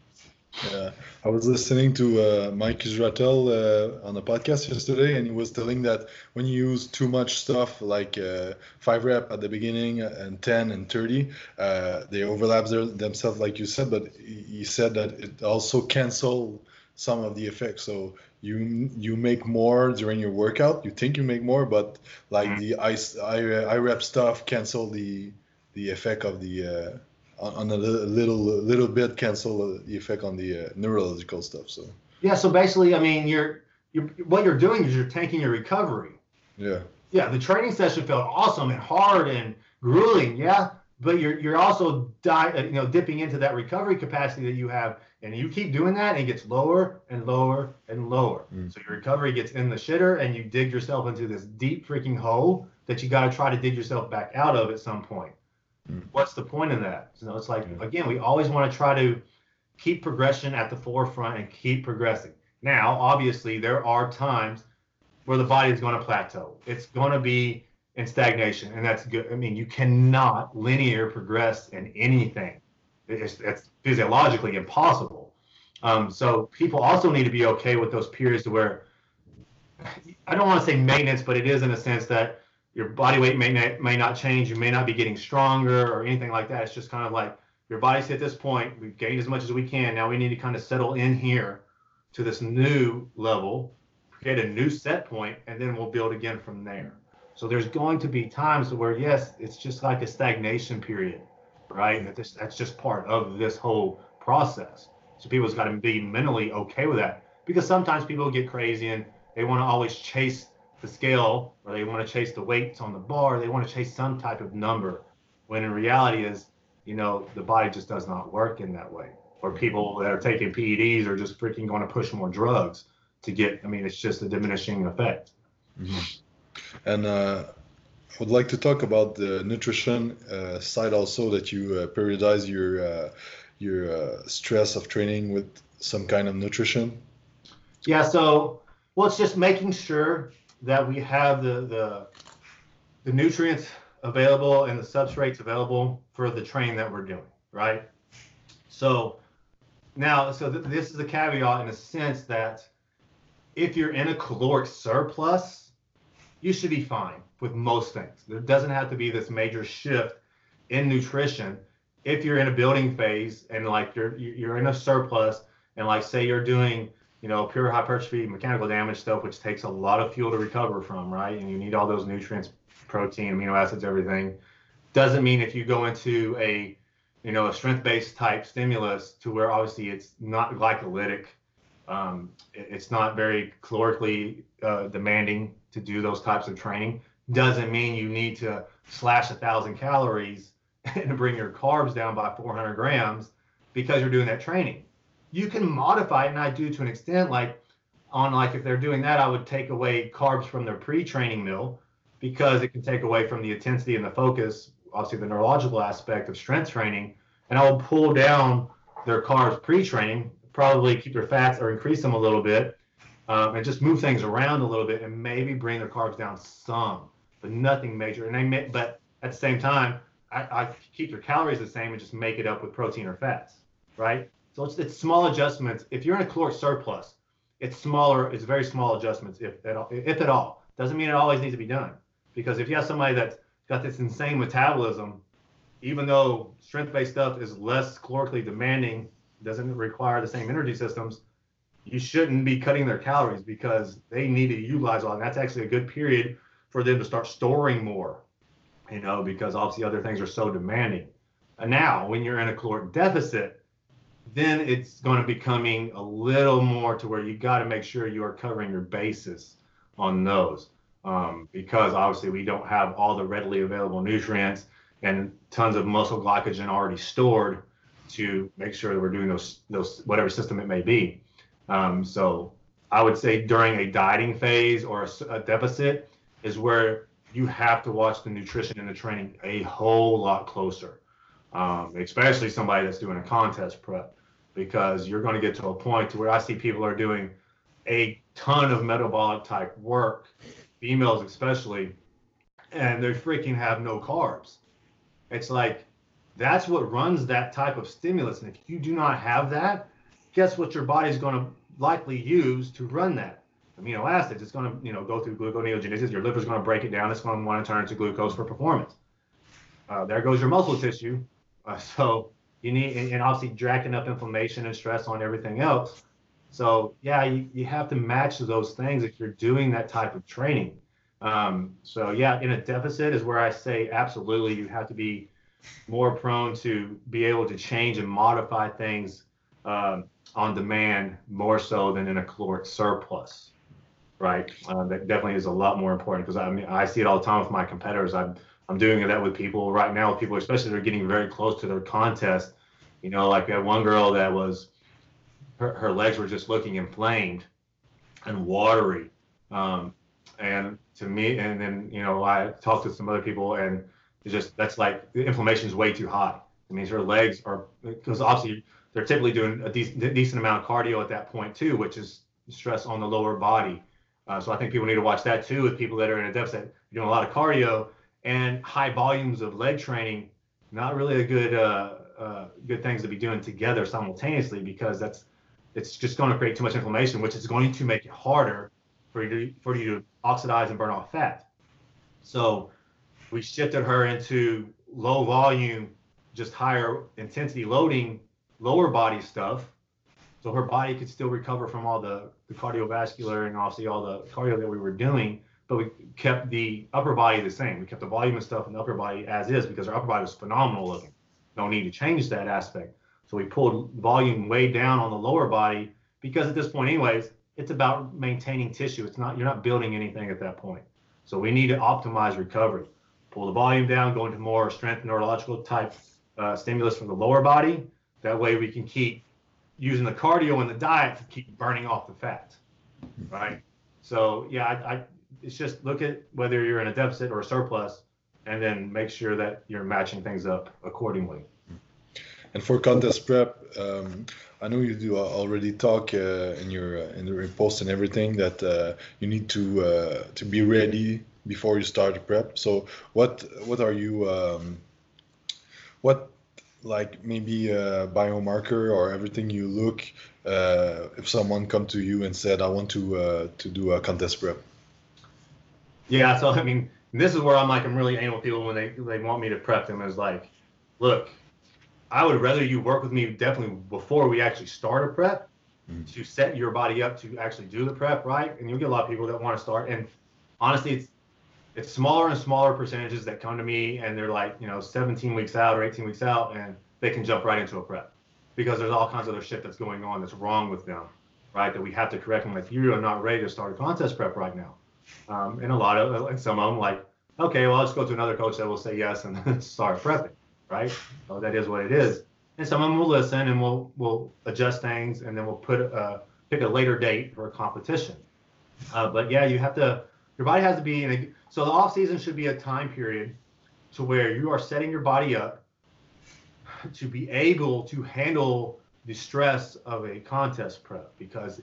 Yeah, I was listening to uh, Mike Israetel uh, on a podcast yesterday, and he was telling that when you use too much stuff, like uh, five rep at the beginning and ten and thirty, uh, they overlap their, themselves, like you said. But he said that it also cancel some of the effects. So you you make more during your workout. You think you make more, but like mm-hmm. the ice I, I rep stuff cancel the the effect of the uh, on a little little bit cancel the effect on the uh, neurological stuff. So yeah, so basically, I mean, you're you're what you're doing is you're tanking your recovery. Yeah. Yeah, the training session felt awesome and hard and grueling. Yeah, but you're you're also di- uh, you know dipping into that recovery capacity that you have, and you keep doing that, and it gets lower and lower and lower. Mm. So your recovery gets in the shitter, and you dig yourself into this deep freaking hole that you got to try to dig yourself back out of at some point. Mm. What's the point in that? You know, it's like again, we always want to try to keep progression at the forefront and keep progressing. Now, obviously, there are times where the body is going to plateau. It's going to be in stagnation, and that's good. I mean, you cannot linear progress in anything. It's, it's physiologically impossible. Um, so people also need to be okay with those periods where I don't want to say maintenance, but it is in a sense that your body weight may not, may not change. You may not be getting stronger or anything like that. It's just kind of like your body's at this point. We've gained as much as we can. Now we need to kind of settle in here to this new level, create a new set point, and then we'll build again from there. So there's going to be times where yes, it's just like a stagnation period, right? And that's, that's just part of this whole process. So people's got to be mentally okay with that because sometimes people get crazy and they want to always chase the scale or they want to chase the weights on the bar. They want to chase some type of number when in reality is, you know, the body just does not work in that way. Or people that are taking PEDs are just freaking going to push more drugs to get, I mean, it's just a diminishing effect. Mm-hmm. And uh, I would like to talk about the nutrition uh, side also that you uh, periodize your uh, your uh, stress of training with some kind of nutrition. Yeah, so well, it's just making sure that we have the the the nutrients available and the substrates available for the train that we're doing, right? So now, so th- this is a caveat in a sense that if you're in a caloric surplus, you should be fine with most things. There doesn't have to be this major shift in nutrition if you're in a building phase and like you're you're in a surplus and like say you're doing you know pure hypertrophy mechanical damage stuff which takes a lot of fuel to recover from right and you need all those nutrients protein amino acids everything doesn't mean if you go into a you know a strength based type stimulus to where obviously it's not glycolytic um, it's not very calorically uh, demanding to do those types of training doesn't mean you need to slash a thousand calories and bring your carbs down by 400 grams because you're doing that training. You can modify it, and I do to an extent. Like on like if they're doing that, I would take away carbs from their pre-training meal because it can take away from the intensity and the focus, obviously the neurological aspect of strength training, and I will pull down their carbs pre-training, probably keep their fats or increase them a little bit, um, and just move things around a little bit, and maybe bring their carbs down some, but nothing major. And they may, but at the same time, I, I keep their calories the same and just make it up with protein or fats, right? So it's, it's small adjustments. If you're in a caloric surplus, it's smaller, it's very small adjustments, if at all, if at all. Doesn't mean it always needs to be done. Because if you have somebody that's got this insane metabolism, even though strength-based stuff is less calorically demanding, doesn't require the same energy systems, you shouldn't be cutting their calories because they need to utilize all. And that's actually a good period for them to start storing more you know, because obviously other things are so demanding. And now, when you're in a caloric deficit, then it's going to be coming a little more to where you got to make sure you are covering your bases on those, um, because obviously we don't have all the readily available nutrients and tons of muscle glycogen already stored to make sure that we're doing those those whatever system it may be. Um, so I would say during a dieting phase or a, a deficit is where you have to watch the nutrition and the training a whole lot closer, um, especially somebody that's doing a contest prep, because you're going to get to a point where I see people are doing a ton of metabolic type work, females especially, and they freaking have no carbs. It's like that's what runs that type of stimulus, and if you do not have that, guess what your body's going to likely use to run that amino acids, it's going to you know go through gluconeogenesis. Your liver's going to break it down. It's going to want to turn into glucose for performance. Uh, there goes your muscle tissue. Uh, so you need and, and, obviously jacking up inflammation and stress on everything else. So yeah, you, you have to match those things if you're doing that type of training. Um, so yeah, in a deficit is where I say absolutely you have to be more prone to be able to change and modify things um, on demand more so than in a caloric surplus right? Uh, that definitely is a lot more important because I mean I see it all the time with my competitors. I'm I'm doing that with people right now with people, especially they're getting very close to their contest. You know, like that one girl that was her, her legs were just looking inflamed and watery. Um, and to me, and then you know I talked to some other people, and it's just that's like the inflammation is way too high. It means her legs are because obviously they're typically doing a decent, decent amount of cardio at that point too, which is stress on the lower body. Uh, so I think people need to watch that too with people that are in a deficit, doing a lot of cardio and high volumes of leg training. Not really a good uh, uh, good things to be doing together simultaneously because that's it's just going to create too much inflammation, which is going to make it harder for you to, for you to oxidize and burn off fat. So we shifted her into low volume, just higher intensity loading, lower body stuff. So her body could still recover from all the, the cardiovascular and obviously all the cardio that we were doing, but we kept the upper body the same. We kept the volume and stuff in the upper body as is because our upper body was phenomenal looking. No need to change that aspect. So we pulled volume way down on the lower body because at this point, anyways, it's about maintaining tissue. It's not you're not building anything at that point. So we need to optimize recovery. Pull the volume down, go into more strength neurological type uh, stimulus from the lower body. That way we can keep using the cardio and the diet to keep burning off the fat. Right. So yeah, I, I it's just look at whether you're in a deficit or a surplus, and then make sure that you're matching things up accordingly. And for contest prep, um, I know you do already talk uh, in your uh, in the post and everything that uh, you need to uh, to be ready before you start the prep. So what what are you um, what like maybe a biomarker or everything you look uh, if someone come to you and said I want to uh, to do a contest prep? Yeah, so I mean this is where I'm like I'm really anal with people when they they want me to prep them is like, look, I would rather you work with me definitely before we actually start a prep mm-hmm. to set your body up to actually do the prep right. And you'll get a lot of people that want to start. And honestly, it's it's smaller and smaller percentages that come to me and they're like, you know, 17 weeks out or 18 weeks out and they can jump right into a prep because there's all kinds of other shit that's going on that's wrong with them, right? That we have to correct them. Like you are not ready to start a contest prep right now. Um, and a lot of, and some of them like, okay, well, let's go to another coach that will say yes and start prepping right? So that is what it is. And some of them will listen and we'll we'll adjust things and then we'll put a pick a later date for a competition. Uh, but yeah, you have to your body has to be in a so the off season should be a time period to where you are setting your body up to be able to handle the stress of a contest prep because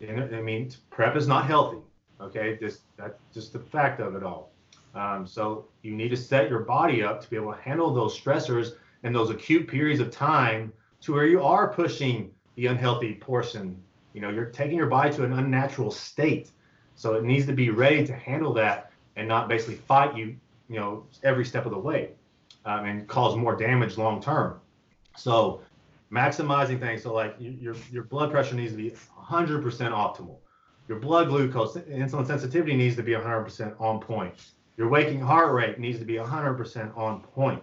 I mean prep is not healthy. Okay, just that's just the fact of it all. Um, so you need to set your body up to be able to handle those stressors and those acute periods of time to where you are pushing the unhealthy portion. You know, you're taking your body to an unnatural state. So it needs to be ready to handle that and not basically fight you, you know, every step of the way um, and cause more damage long term. So maximizing things. So like your your blood pressure needs to be 100% optimal. Your blood glucose, insulin sensitivity needs to be 100% on point. Your waking heart rate needs to be 100% on point.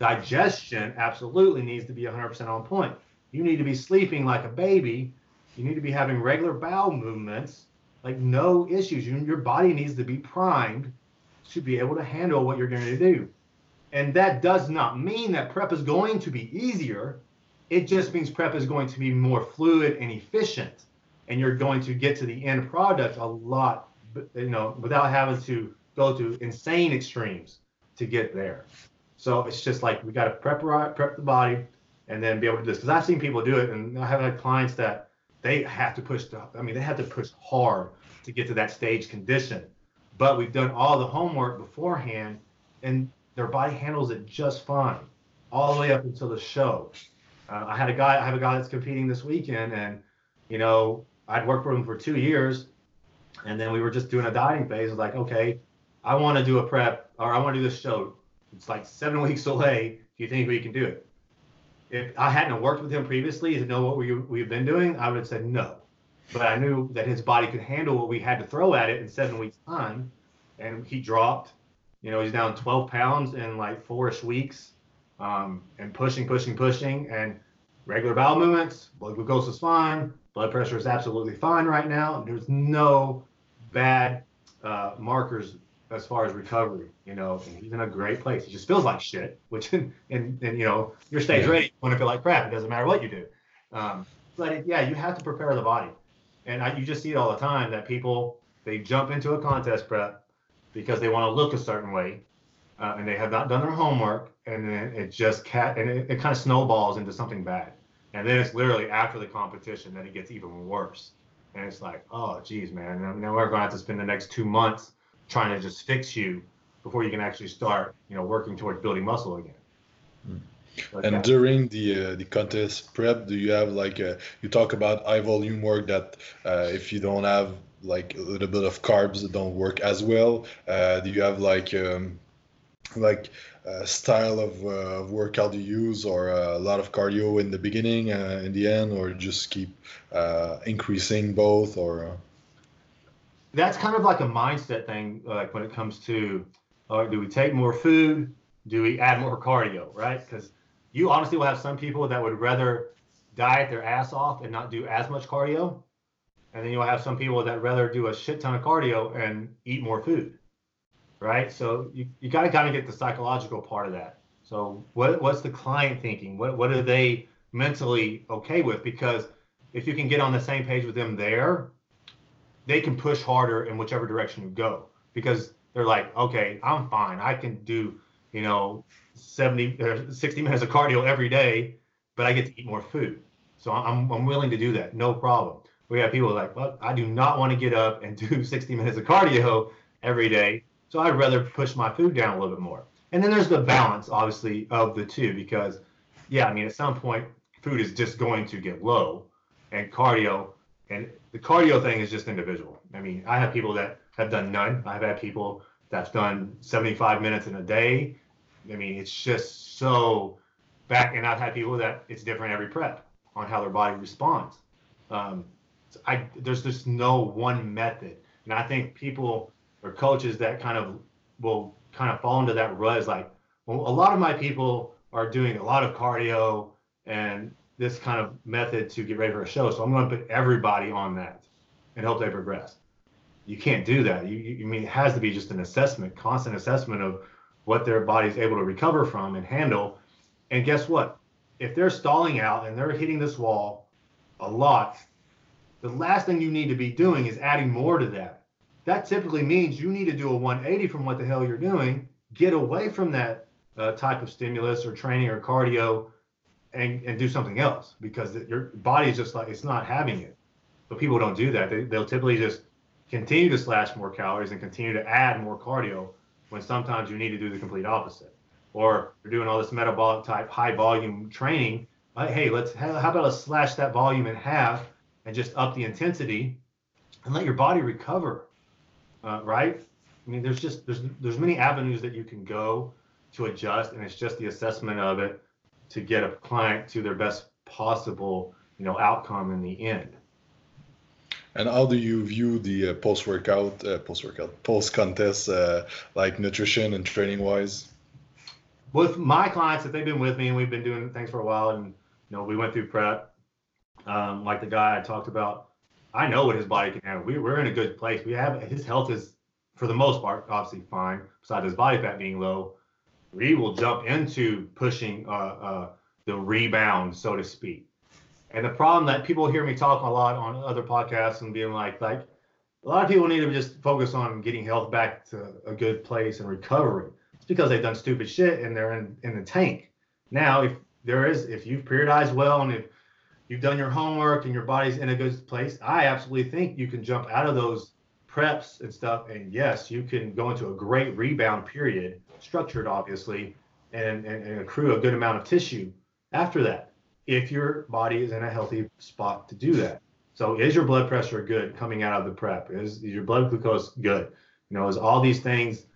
Digestion absolutely needs to be 100% on point. You need to be sleeping like a baby. You need to be having regular bowel movements, like no issues. You, your body needs to be primed to be able to handle what you're going to do. And that does not mean that prep is going to be easier. It just means prep is going to be more fluid and efficient. And you're going to get to the end product a lot, you know, without having to go to insane extremes to get there. So it's just like we got to prep prep the body and then be able to do this. Because I've seen people do it, and I have had clients that they have to push. The, I mean, they have to push hard to get to that stage condition. But we've done all the homework beforehand, and their body handles it just fine, all the way up until the show. Uh, I had a guy. I have a guy that's competing this weekend, and you know, I'd worked for him for two years, and then we were just doing a dieting phase. I was like, okay, I want to do a prep or I want to do this show. It's like seven weeks away. Do you think we can do it? If I hadn't worked with him previously to know what we, we've been doing, I would have said no. But I knew that his body could handle what we had to throw at it in seven weeks' time. And he dropped, you know, he's down 12 pounds in like four-ish weeks um, and pushing, pushing, pushing. And regular bowel movements, blood glucose is fine. Blood pressure is absolutely fine right now. There's no bad uh, markers as far as recovery, you know, and he's in a great place. He just feels like shit, which, and, and, you know, your stage yeah. ready, you want to feel like crap. It doesn't matter what you do. Um, but it, yeah, you have to prepare the body. And I, you just see it all the time that people, they jump into a contest prep because they want to look a certain way uh, and they have not done their homework. And then it just cat, and it, it kind of snowballs into something bad. And then it's literally after the competition that it gets even worse. and it's like, oh, geez, man, now we're going to have to spend the next two months trying to just fix you before you can actually start, you know, working towards building muscle again. Mm. and during the uh, the contest prep, do you have like a, uh, you talk about high volume work that uh, if you don't have like a little bit of carbs that don't work as well, uh, do you have like um, like style of, uh, workout you use or uh, a lot of cardio in the beginning uh, in the end or just keep uh, increasing both or? Uh? that's kind of like a mindset thing like when it comes to do we take more food? Do we add more cardio right? Because you honestly will have some people that would rather diet their ass off and not do as much cardio and then you'll have some people that rather do a shit ton of cardio and eat more food right? So you, you got to kind of get the psychological part of that. So what what's the client thinking? What what are they mentally okay with? Because if you can get on the same page with them there, they can push harder in whichever direction you go. Because they're like, okay, I'm fine. I can do, you know, 70 or 60 minutes of cardio every day, but I get to eat more food. So I'm I'm willing to do that, no problem. We have people like, well, I do not want to get up and do 60 minutes of cardio every day so I'd rather push my food down a little bit more. And then there's the balance, obviously, of the two, because, yeah, I mean, at some point, food is just going to get low, and cardio, and the cardio thing is just individual. I mean, I have people that have done none. I've had people that's done 75 minutes in a day. I mean, it's just so back, and I've had people that it's different every prep on how their body responds. Um, I there's just no one method, and I think people or coaches that kind of will kind of fall into that rut is like, well, a lot of my people are doing a lot of cardio and this kind of method to get ready for a show. So I'm going to put everybody on that and hope they progress. You can't do that. You, you mean it has to be just an assessment, constant assessment of what their body is able to recover from and handle. And guess what? If they're stalling out and they're hitting this wall a lot, the last thing you need to be doing is adding more to that that typically means you need to do a 180 from what the hell you're doing, get away from that uh, type of stimulus or training or cardio, and, and do something else because your body is just like it's not having it. But people don't do that. They, they'll typically just continue to slash more calories and continue to add more cardio when sometimes you need to do the complete opposite. Or you're doing all this metabolic type high volume training. But hey, let's how about let's slash that volume in half and just up the intensity and let your body recover uh, right? I mean, there's just there's there's many avenues that you can go to adjust, and it's just the assessment of it to get a client to their best possible you know outcome in the end. And how do you view the uh, post workout, uh, post workout, post contest, uh, like nutrition and training wise? With my clients, if they've been with me and we've been doing things for a while, and you know we went through prep, um, like the guy I talked about I know what his body can handle. We, we're in a good place. We have his health is for the most part obviously fine. Besides his body fat being low, we will jump into pushing uh, uh, the rebound, so to speak. And the problem that people hear me talk a lot on other podcasts and being like, like a lot of people need to just focus on getting health back to a good place and recovery. It's because they've done stupid shit and they're in, in the tank. Now, if there is, if you've periodized well and if you've done your homework and your body's in a good place, I absolutely think you can jump out of those preps and stuff. And yes, you can go into a great rebound period, structured obviously, and, and, and accrue a good amount of tissue after that, if your body is in a healthy spot to do that. So is your blood pressure good coming out of the prep? Is, is your blood glucose good? You know, is all these things,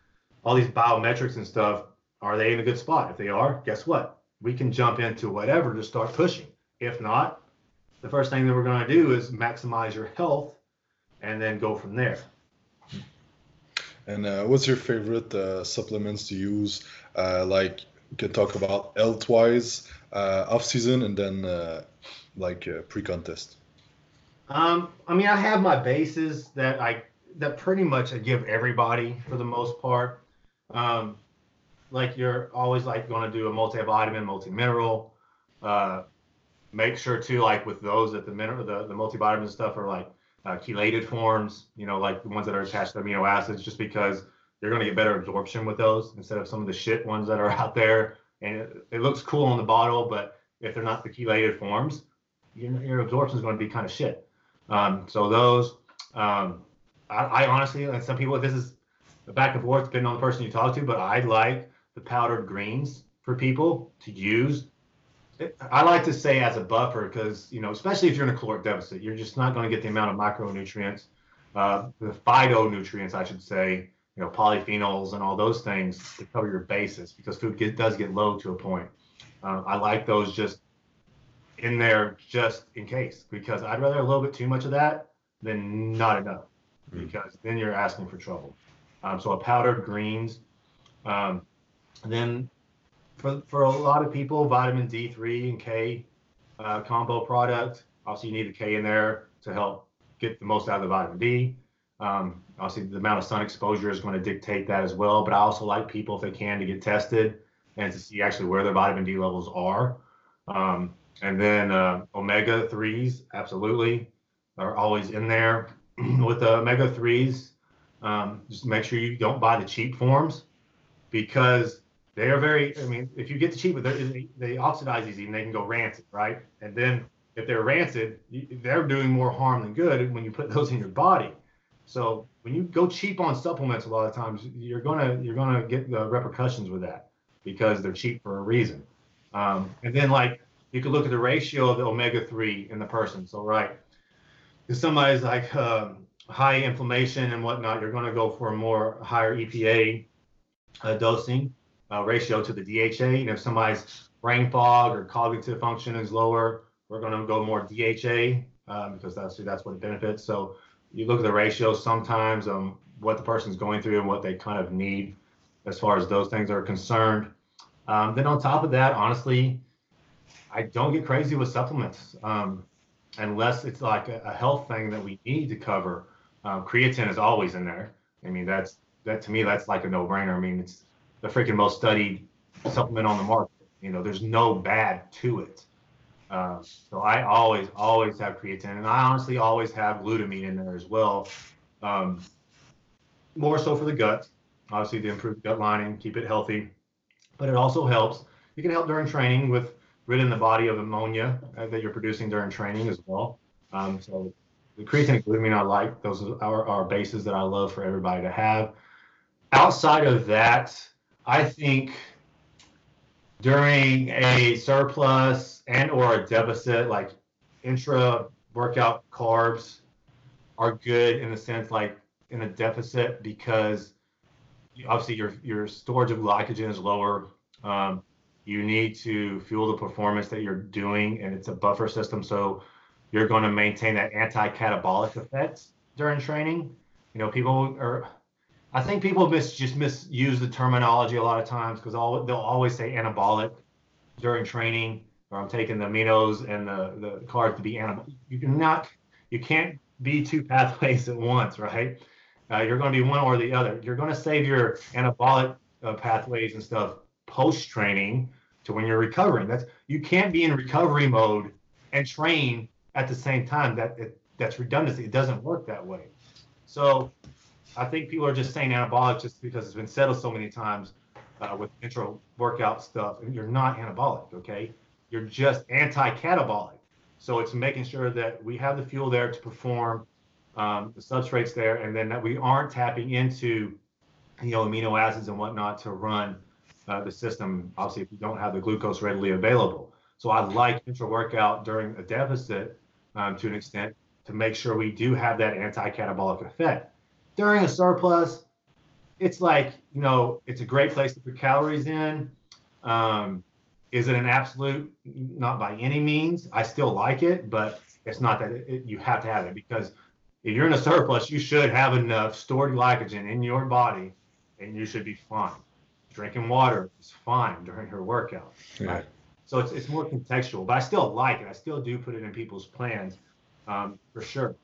all these biometrics and stuff, are they in a good spot? If they are, guess what? We can jump into whatever to start pushing. If not, the first thing that we're going to do is maximize your health and then go from there. And uh, what's your favorite uh, supplements to use? Uh, like you can talk about health wise, uh, off season, and then uh, like uh, pre contest. Um, I mean, I have my bases that I that pretty much I give everybody for the most part. Um, like you're always like going to do a multivitamin, multi mineral. Uh, make sure too, like with those that the mineral, the, the multivitamin stuff are like uh, chelated forms, you know, like the ones that are attached to amino acids, just because you're going to get better absorption with those instead of some of the shit ones that are out there. And it, it looks cool on the bottle, but if they're not the chelated forms, your, your absorption is going to be kind of shit. Um, so those, um, I, I, honestly, and some people, this is back and forth depending on the person you talk to, but I like the powdered greens for people to use. I like to say as a buffer because, you know, especially if you're in a caloric deficit, you're just not going to get the amount of micronutrients, uh, the phytonutrients, I should say, you know, polyphenols and all those things to cover your basis because food get, does get low to a point. Uh, I like those just in there just in case because I'd rather a little bit too much of that than not enough mm. because then you're asking for trouble. Um, so a powdered greens. Um, then for, for a lot of people, vitamin D3 and K uh, combo product. Obviously, you need the K in there to help get the most out of the vitamin D. Um, obviously, the amount of sun exposure is going to dictate that as well. But I also like people, if they can, to get tested and to see actually where their vitamin D levels are. Um, and then uh, omega 3s, absolutely, are always in there. With the omega 3s, um, just make sure you don't buy the cheap forms because they are very, I mean, if you get the cheap, they, they oxidize easy and they can go rancid, right? And then if they're rancid, they're doing more harm than good when you put those in your body. So when you go cheap on supplements, a lot of times you're gonna you're gonna get the repercussions with that because they're cheap for a reason. Um, and then like you can look at the ratio of the omega three in the person. So right, if somebody's like um, high inflammation and whatnot, you're gonna go for a more higher EPA uh, dosing uh, ratio to the DHA. You know, if somebody's brain fog or cognitive function is lower, we're gonna go more DHA um, because that's that's what it benefits. So you look at the ratios sometimes, um, what the person's going through and what they kind of need as far as those things are concerned. Um, then on top of that, honestly, I don't get crazy with supplements um, unless it's like a, a, health thing that we need to cover. Um, creatine is always in there. I mean, that's that to me, that's like a no-brainer. I mean, it's the freaking most studied supplement on the market. You know, there's no bad to it. Uh, so I always, always have creatine, and I honestly always have glutamine in there as well. Um, more so for the gut, obviously to improve gut lining, keep it healthy but it also helps. You can help during training with ridding the body of ammonia uh, that you're producing during training as well. Um, so the creatine and glutamine I like. Those are our bases that I love for everybody to have. Outside of that, I think during a surplus and or a deficit, like intra workout carbs are good in the sense like in a deficit because obviously your your storage of glycogen is lower. Um, you need to fuel the performance that you're doing, and it's a buffer system, so you're going to maintain that anti-catabolic effect during training. You know, people are. I think people just misuse the terminology a lot of times because they'll always say anabolic during training, or I'm taking the aminos and the the carbs to be anabolic. You cannot, you can't be two pathways at once, right? Uh, you're going to be one or the other. You're going to save your anabolic uh, pathways and stuff post training to when you're recovering. That's you can't be in recovery mode and train at the same time. That it, that's redundancy. It doesn't work that way. So I think people are just saying anabolic just because it's been said so many times uh, with intra workout stuff. You're not anabolic, okay? You're just anti-catabolic. So it's making sure that we have the fuel there to perform um, the substrates there, and then that we aren't tapping into, you know, amino acids and whatnot to run uh, the system. Obviously, if you don't have the glucose readily available. So I like intra workout during a deficit um, to an extent to make sure we do have that anti-catabolic effect. During a surplus, it's like you know, it's a great place to put calories in. Um, is it an absolute? Not by any means. I still like it, but it's not that it, you have to have it because if you're in a surplus, you should have enough stored glycogen in your body and you should be fine. Drinking water is fine during your workout. Yeah. Right? So it's, it's more contextual, but I still like it. I still do put it in people's plans um, for sure.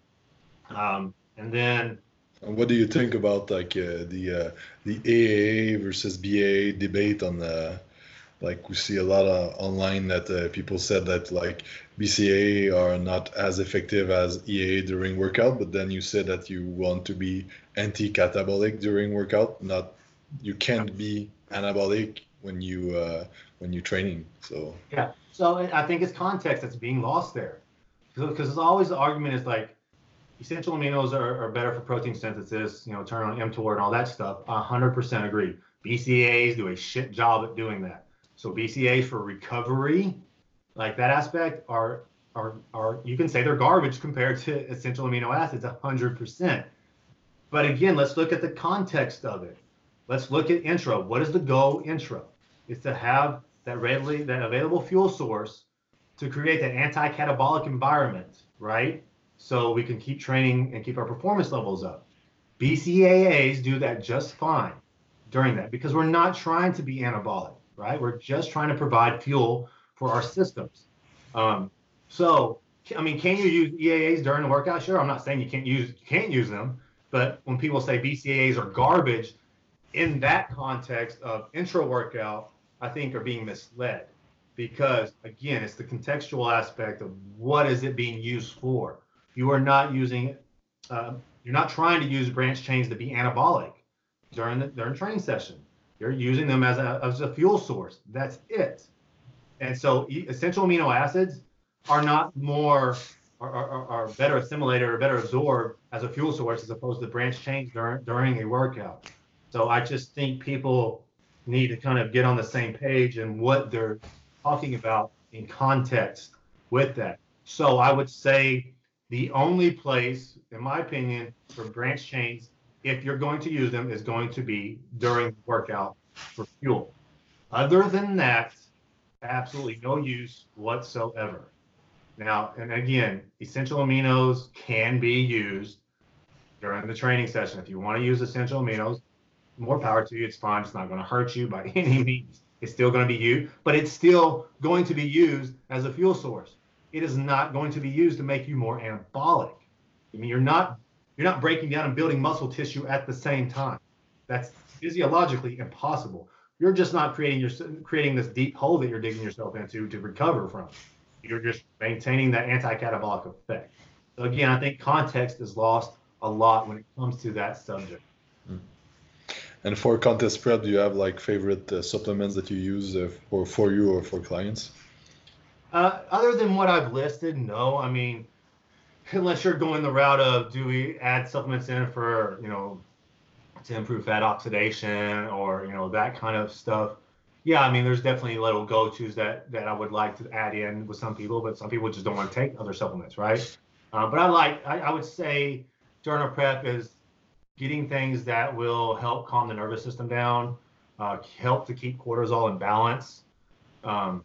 Um, and then. What do you think about like uh, the uh, the EAA versus BA debate on the like we see a lot of online that uh, people said that like BCA are not as effective as EA during workout, but then you said that you want to be anti-catabolic during workout. Not you can't be anabolic when you uh, when you're training. So yeah, so I think it's context that's being lost there, because there's always the argument is like essential aminos are, are better for protein synthesis, you know, turn on mTOR and all that stuff. 100% agree. BCAAs do a shit job at doing that. So BCAAs for recovery, like that aspect, are are are you can say they're garbage compared to essential amino acids, 100%. But again, let's look at the context of it. Let's look at intra. What is the goal intra? It's to have that readily that available fuel source to create that anti-catabolic environment, right? So we can keep training and keep our performance levels up. BCAAs do that just fine during that because we're not trying to be anabolic, right? We're just trying to provide fuel for our systems. Um, so, I mean, can you use EAAs during the workout? Sure. I'm not saying you can't use you can't use them, but when people say BCAAs are garbage, in that context of intra workout, I think are being misled because again, it's the contextual aspect of what is it being used for. You are not using, uh, you're not trying to use branch chains to be anabolic during the during training session. You're using them as a as a fuel source. That's it. And so essential amino acids are not more are, are, are better assimilated or better absorbed as a fuel source as opposed to branch chains during during a workout. So I just think people need to kind of get on the same page and what they're talking about in context with that. So I would say the only place, in my opinion, for branch chains, if you're going to use them, is going to be during workout for fuel. Other than that, absolutely no use whatsoever. Now, and again, essential aminos can be used during the training session. If you want to use essential aminos, more power to you. It's fine. It's not going to hurt you by any means. It's still going to be used, but it's still going to be used as a fuel source. It is not going to be used to make you more anabolic. I mean, you're not you're not breaking down and building muscle tissue at the same time. That's physiologically impossible. You're just not creating your creating this deep hole that you're digging yourself into to recover from. You're just maintaining that anti-catabolic effect. So again, I think context is lost a lot when it comes to that subject. And for contest prep, do you have like favorite uh, supplements that you use uh, for for you or for clients? Uh, other than what I've listed, no. I mean, unless you're going the route of do we add supplements in for you know to improve fat oxidation or you know that kind of stuff. Yeah, I mean, there's definitely little go-tos that that I would like to add in with some people, but some people just don't want to take other supplements, right? Uh, but I like, I, I would say a prep is getting things that will help calm the nervous system down, uh, help to keep cortisol in balance, um,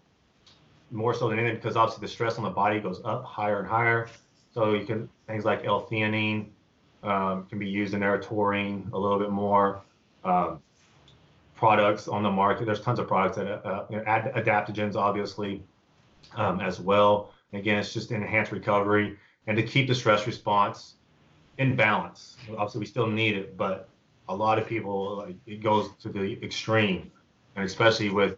more so than anything because obviously the stress on the body goes up higher and higher. So you can things like L-theanine um, can be used in there, taurine a little bit more. Um, products on the market. There's tons of products that uh, adaptogens, obviously, um, as well. Again, it's just enhanced recovery and to keep the stress response in balance. Obviously, we still need it, but a lot of people like, it goes to the extreme, and especially with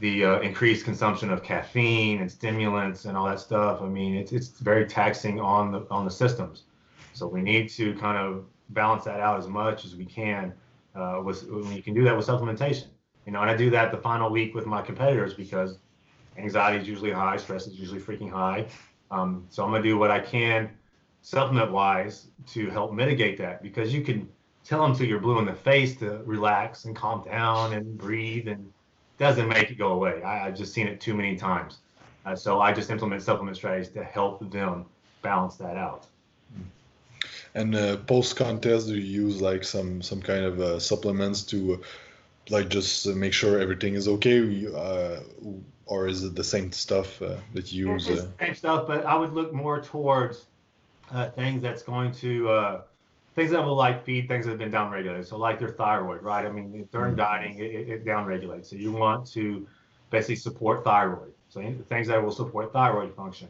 the uh, increased consumption of caffeine and stimulants and all that stuff. I mean, it's it's very taxing on the on the systems. So we need to kind of balance that out as much as we can. Uh, with you can do that with supplementation, you know, and I do that the final week with my competitors because anxiety is usually high, stress is usually freaking high. Um, so I'm gonna do what I can supplement wise to help mitigate that because you can tell them till you're blue in the face to relax and calm down and breathe and doesn't make it go away. I, have just seen it too many times. Uh, so I just implement supplement strategies to help them balance that out. And uh, post contest, do you use like some some kind of uh, supplements to uh, like just make sure everything is okay, uh, or is it the same stuff uh, that you use? same stuff, but I would look more towards uh, things that's going to uh, things that will like feed things that have been downregulated. So like your thyroid, right? I mean, during mm-hmm. dieting, it, it downregulates. So you want to basically support thyroid. So things that will support thyroid function.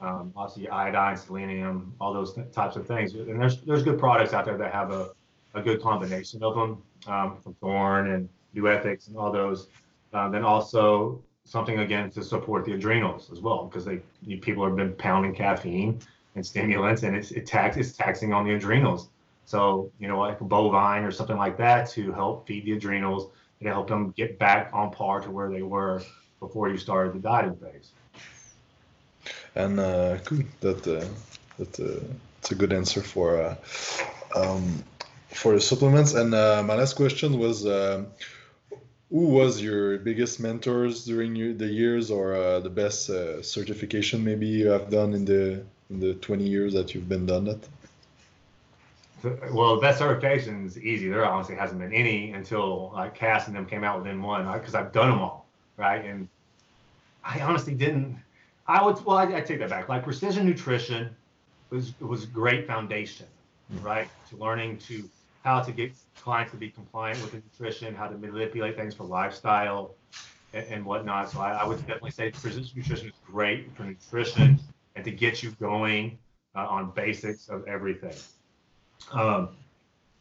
Um, obviously iodine, selenium, all those th- types of things. And there's there's good products out there that have a, a good combination of them um, from Thorne and New Ethics and all those. Um, then also something again to support the adrenals as well because they you, people have been pounding caffeine and stimulants, and it's it tax it's taxing on the adrenals. So you know, like a bovine or something like that to help feed the adrenals and help them get back on par to where they were before you started the dieting phase. And uh, that uh, that uh, it's a good answer for uh, um, for the supplements. And uh, my last question was, uh, who was your biggest mentors during your, the years, or uh, the best uh, certification maybe you have done in the in the 20 years that you've been done that? Well, the best certification is easy. There honestly hasn't been any until like Cass and them came out with N1 because I've done them all, right? And I honestly didn't. I would well, I, I take that back. Like precision nutrition was was great foundation, mm. right? To learning to how to get clients to be compliant with the nutrition, how to manipulate things for lifestyle and, and whatnot. So I, I, would definitely say precision nutrition is great for nutrition and to get you going uh, on basics of everything. Um,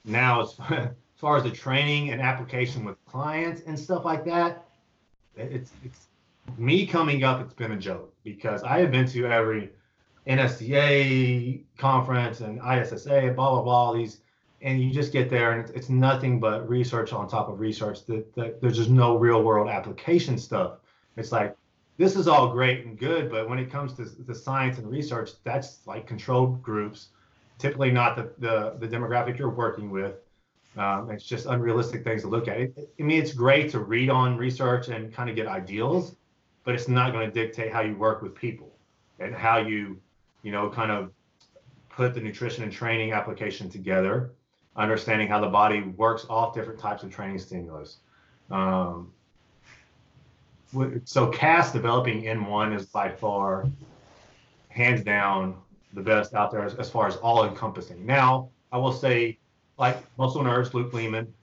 now, as, as far as the training and application with clients and stuff like that, it's it's me coming up. It's been a joke because I have been to every NSCA conference and ISSA, blah blah blah. These and you just get there and it's, it's nothing but research on top of research. That, that there's just no real world application stuff. It's like this is all great and good, but when it comes to the science and research, that's like controlled groups, typically not the the, the demographic you're working with. Um, it's just unrealistic things to look at. It, I mean, it's great to read on research and kind of get ideals, but it's not going to dictate how you work with people and how you, you know, kind of put the nutrition and training application together, understanding how the body works off different types of training stimulus. Um, so Cass developing N1 is by far, hands down, the best out there as, as far as all encompassing. Now, I will say, like Muscle Nerds, Luke Leaman,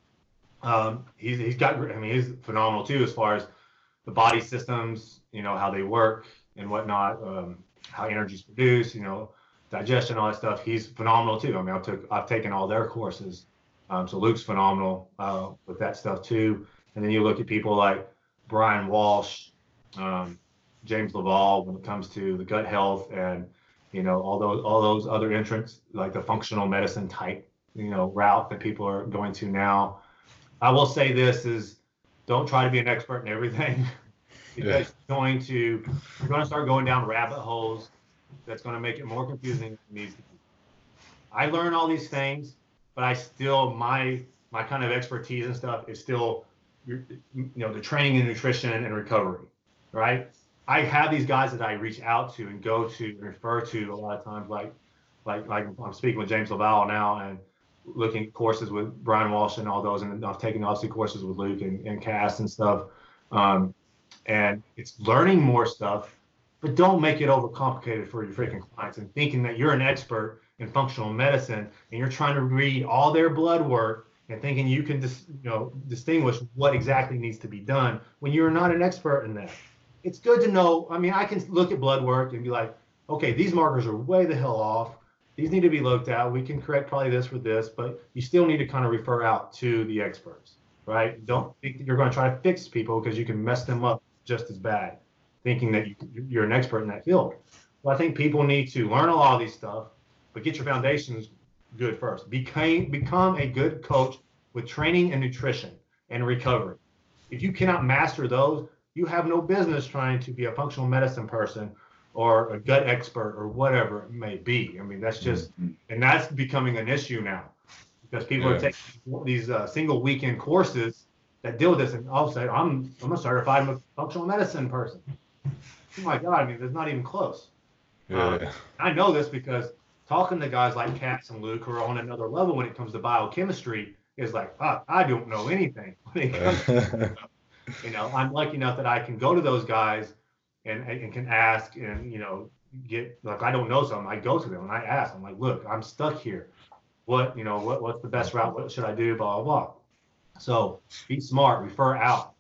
um, he's, he's got, I mean, he's phenomenal too as far as the body systems, you know, how they work and whatnot, um, how energy is produced, you know, digestion, all that stuff. He's phenomenal too. I mean, I've took I've taken all their courses. Um, so Luke's phenomenal uh, with that stuff too. And then you look at people like Bryan Walsh, um, James LaValle when it comes to the gut health and you know all those all those other entrants like the functional medicine type you know route that people are going to now. I will say this is don't try to be an expert in everything because yeah. you're going to you're going to start going down rabbit holes that's going to make it more confusing than it needs to be. I learn all these things, but I still my my kind of expertise and stuff is still you know the training and nutrition and recovery, right? I have these guys that I reach out to and go to and refer to a lot of times, like like like I'm speaking with James LaValle now and looking at courses with Bryan Walsh and all those, and I've taken obviously courses with Luke and, and Cass and stuff. Um, and it's learning more stuff, but don't make it overcomplicated for your freaking clients and thinking that you're an expert in functional medicine and you're trying to read all their blood work and thinking you can dis, you know distinguish what exactly needs to be done when you're not an expert in that. It's good to know. I mean, I can look at blood work and be like, okay, these markers are way the hell off these need to be looked at. We can correct probably this with this, but you still need to kind of refer out to the experts, right? Don't think that you're going to try to fix people because you can mess them up just as bad, thinking that you, are an expert in that field. Well, I think people need to learn a lot of these stuff, but get your foundations good first. Become become a good coach with training and nutrition and recovery. If you cannot master those, you have no business trying to be a functional medicine person or a gut expert or whatever it may be. I mean, that's just, mm-hmm. and that's becoming an issue now because people yeah. are taking these uh, single weekend courses that deal with this, and all of a sudden, I'm I'm a certified functional medicine person. Oh my God! I mean, there's not even close. Yeah. Um, I know this because talking to guys like Cass and Luke who are on another level when it comes to biochemistry is like, oh, I don't know anything. you know, I'm lucky enough that I can go to those guys and, and can ask and you know get like I don't know something, I go to them and I ask. I'm like, look, I'm stuck here. What you know, what what's the best route? What should I do? Blah blah blah. So be smart, refer out,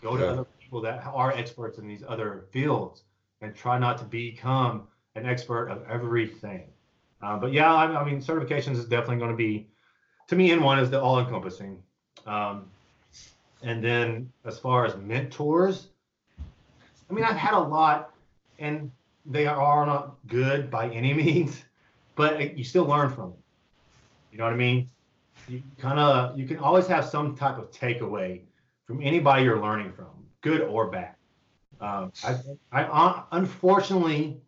go to yeah. other people that are experts in these other fields, and try not to become an expert of everything. Uh, but yeah, I, I, mean, certifications is definitely going to be, to me, N1 is the all-encompassing. Um, and then as far as mentors, I mean, I've had a lot, and they are not good by any means, but you still learn from them. You know what I mean? You kind of you can always have some type of takeaway from anybody you're learning from, good or bad. Um, I, I unfortunately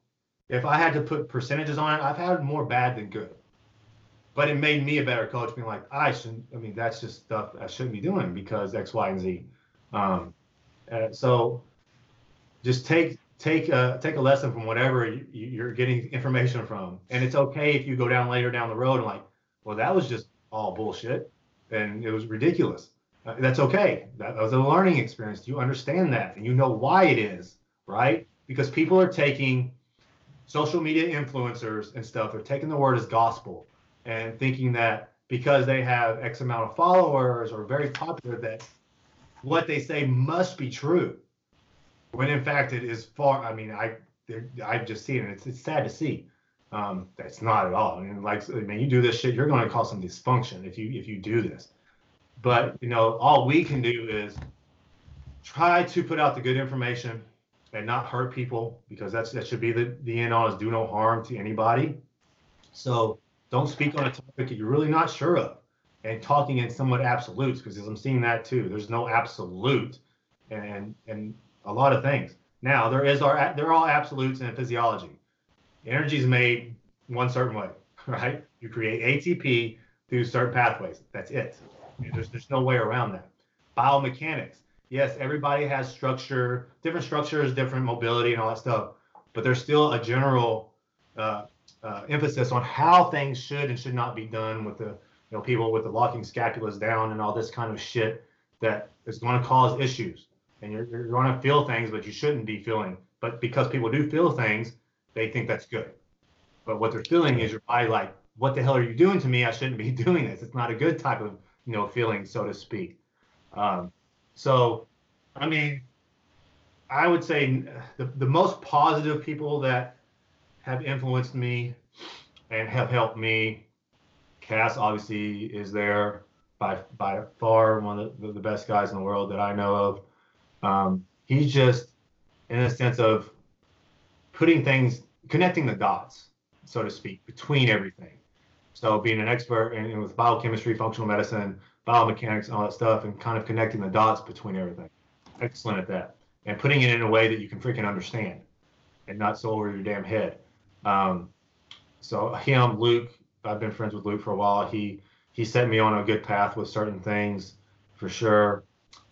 if I had to put percentages on it, I've had more bad than good. But it made me a better coach, being like, I shouldn't. I mean, that's just stuff I shouldn't be doing because X, Y, and Z. Um, uh, so just take take a take a lesson from whatever you, you're getting information from, and it's okay if you go down later down the road and like, well, that was just all bullshit, and it was ridiculous. Uh, that's okay. That was a learning experience. You understand that, and you know why it is, right? Because people are taking social media influencers and stuff. They're taking the word as gospel and thinking that because they have X amount of followers or very popular, that what they say must be true. When in fact it is far. I mean, I I've just seen it. It's, it's sad to see. Um, that's not at all. I mean, like, I mean, you do this shit, you're going to cause some dysfunction if you if you do this. But you know, all we can do is try to put out the good information and not hurt people because that's that should be the the end all is do no harm to anybody. So don't speak on a topic that you're really not sure of and talking in somewhat absolutes because I'm seeing that too. There's no absolute and and a lot of things. Now there is our they're all absolutes in physiology. Energy is made one certain way, right? You create ATP through certain pathways. That's it. There's there's no way around that. Biomechanics. Yes, everybody has structure, different structures, different mobility, and all that stuff. But there's still a general uh, uh, emphasis on how things should and should not be done with the you know people with the locking scapulas down and all this kind of shit that is going to cause issues. And you're, you're going to feel things but you shouldn't be feeling. But because people do feel things they think that's good. But what they're feeling is your body like what the hell are you doing to me? I shouldn't be doing this. It's not a good type of you know feeling so to speak. Um, so i mean i would say the, the most positive people that have influenced me and have helped me. Cass obviously is there by by far one of the, the best guys in the world that I know of. Um, he's just in a sense of putting things, connecting the dots, so to speak, between everything. So being an expert in, in with biochemistry, functional medicine, biomechanics, and all that stuff, and kind of connecting the dots between everything. Excellent at that, and putting it in a way that you can freaking understand, and not so over your damn head. Um, so him, Luke, I've been friends with Luke for a while. He he set me on a good path with certain things, for sure.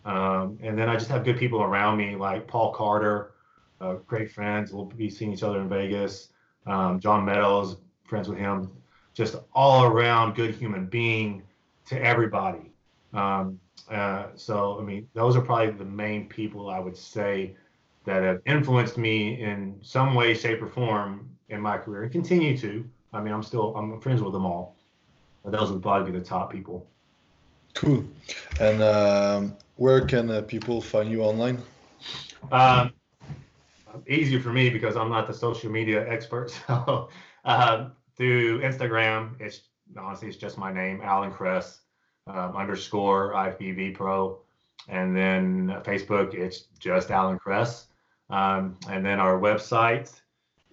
Um, and then I just have good people around me, like Paul Carter, uh, great friends. We'll be seeing each other in Vegas. Um, John Meadows, friends with him. Just all around good human being to everybody. Um, uh, so I mean, those are probably the main people I would say that have influenced me in some way, shape, or form in my career and continue to. I mean, I'm still I'm friends with them all. But those would probably be the top people. Cool. And um, where can uh, people find you online? Um, easier for me because I'm not the social media expert. So uh, through Instagram, it's honestly it's just my name, Alan Kress um, underscore IFBB Pro, and then Facebook it's just Alan Kress, um, and then our website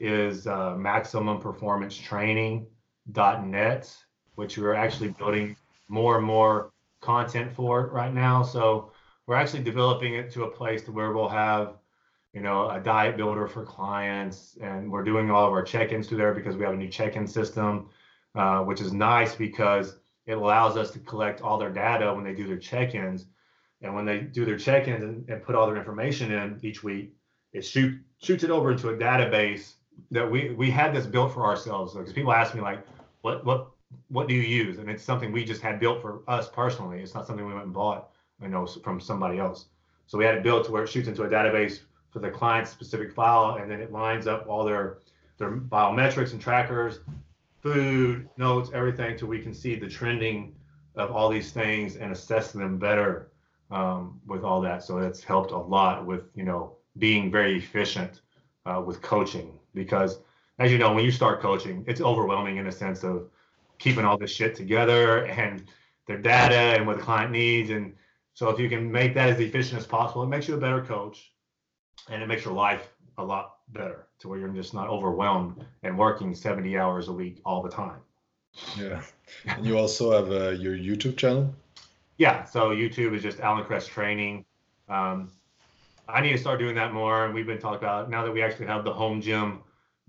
is uh, maximumperformancetraining.net, which we're actually building more and more content for right now. So we're actually developing it to a place to where we'll have, you know, a diet builder for clients, and we're doing all of our check-ins through there because we have a new check-in system, uh, which is nice because it allows us to collect all their data when they do their check-ins, and when they do their check-ins and, and put all their information in each week, it shoot, shoots it over into a database that we we had this built for ourselves. Because people ask me like what what what do you use? And it's something we just had built for us personally. It's not something we went and bought you know from somebody else. So we had it built to where it shoots into a database for the client specific file and then it lines up all their their biometrics and trackers food notes everything so we can see the trending of all these things and assess them better um, with all that. So it's helped a lot with you know being very efficient uh, with coaching because as you know when you start coaching it's overwhelming in a sense of keeping all this shit together and their data and what the client needs. And so if you can make that as efficient as possible it makes you a better coach and it makes your life a lot better to where you're just not overwhelmed and working 70 hours a week all the time. Yeah. And you also have uh, your youtube channel? Yeah. So youtube is just alan kress training. Um, I need to start doing that more. And we've been talking about now that we actually have the home gym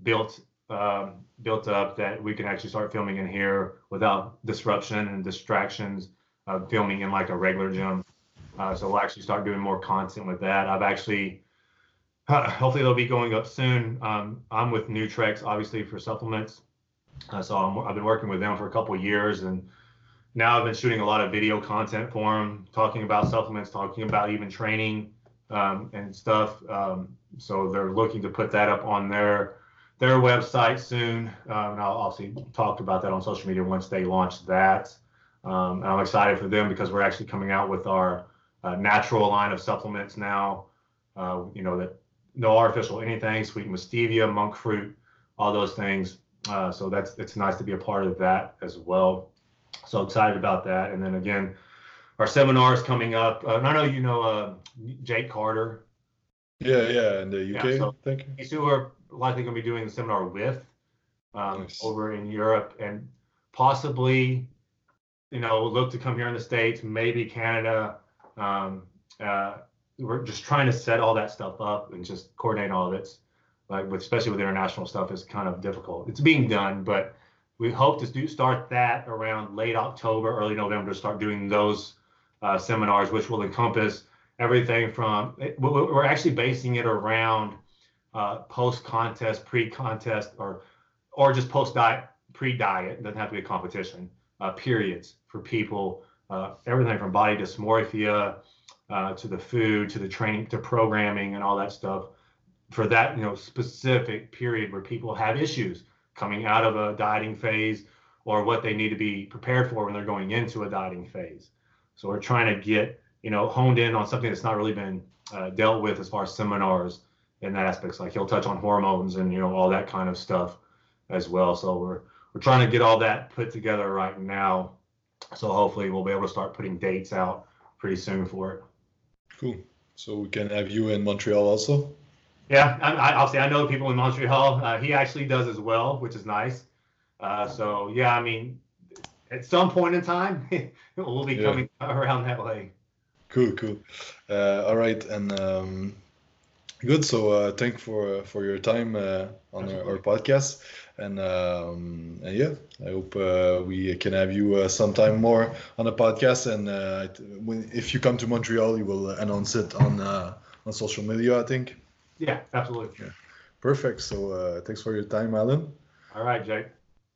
built um, built up that we can actually start filming in here without disruption and distractions of filming in like a regular gym. Uh, so we'll actually start doing more content with that. I've actually, uh, hopefully they'll be going up soon. Um, I'm with Nutrex, obviously for supplements. Uh, so i have been working with them for a couple years, and now I've been shooting a lot of video content for them, talking about supplements, talking about even training um, and stuff. Um, so they're looking to put that up on their their website soon, um, and I'll obviously talk about that on social media once they launch that. Um, and I'm excited for them because we're actually coming out with our uh, natural line of supplements now. Uh, you know that no artificial anything, sweetened with stevia, monk fruit, all those things. Uh, so that's it's nice to be a part of that as well. So excited about that. And then again, our seminars coming up. Uh, I know you know uh, Jake Carter. Yeah, yeah, in the UK. Yeah, so thank you. These two are likely going to be doing the seminar with um, nice. over in Europe and possibly, you know, look to come here in the States, maybe Canada. Um, uh, we're just trying to set all that stuff up and just coordinate all of it. Like with, especially with international stuff, is kind of difficult. It's being done, but we hope to do start that around late October, early November to start doing those uh, seminars, which will encompass everything from. We're actually basing it around uh, post contest, pre contest, or or just post diet, pre diet. It doesn't have to be a competition. Uh, periods for people, uh, everything from body dysmorphia uh, to the food to the training to programming and all that stuff. For that, you know, specific period where people have issues coming out of a dieting phase or what they need to be prepared for when they're going into a dieting phase. So we're trying to get you know honed in on something that's not really been uh, dealt with as far as seminars in that aspects. Like he'll touch on hormones and you know all that kind of stuff as well. So we're we're trying to get all that put together right now. So hopefully we'll be able to start putting dates out pretty soon for it. Cool. So we can have you in Montreal also. Yeah, I, I, obviously I know people in Montreal. Uh, he actually does as well, which is nice. Uh, so yeah, I mean, at some point in time, we'll be yeah. coming around that way. Cool, cool. Uh, all right, and um, good. So uh, thank for uh, for your time uh, on our, our, podcast, and um, and yeah, I hope uh, we can have you uh, sometime more on the podcast. And uh, when, if you come to Montreal, you will announce it on uh, on social media. I think. Yeah, absolutely. Yeah. Perfect. So uh, thanks for your time, Alan. All right, Jake.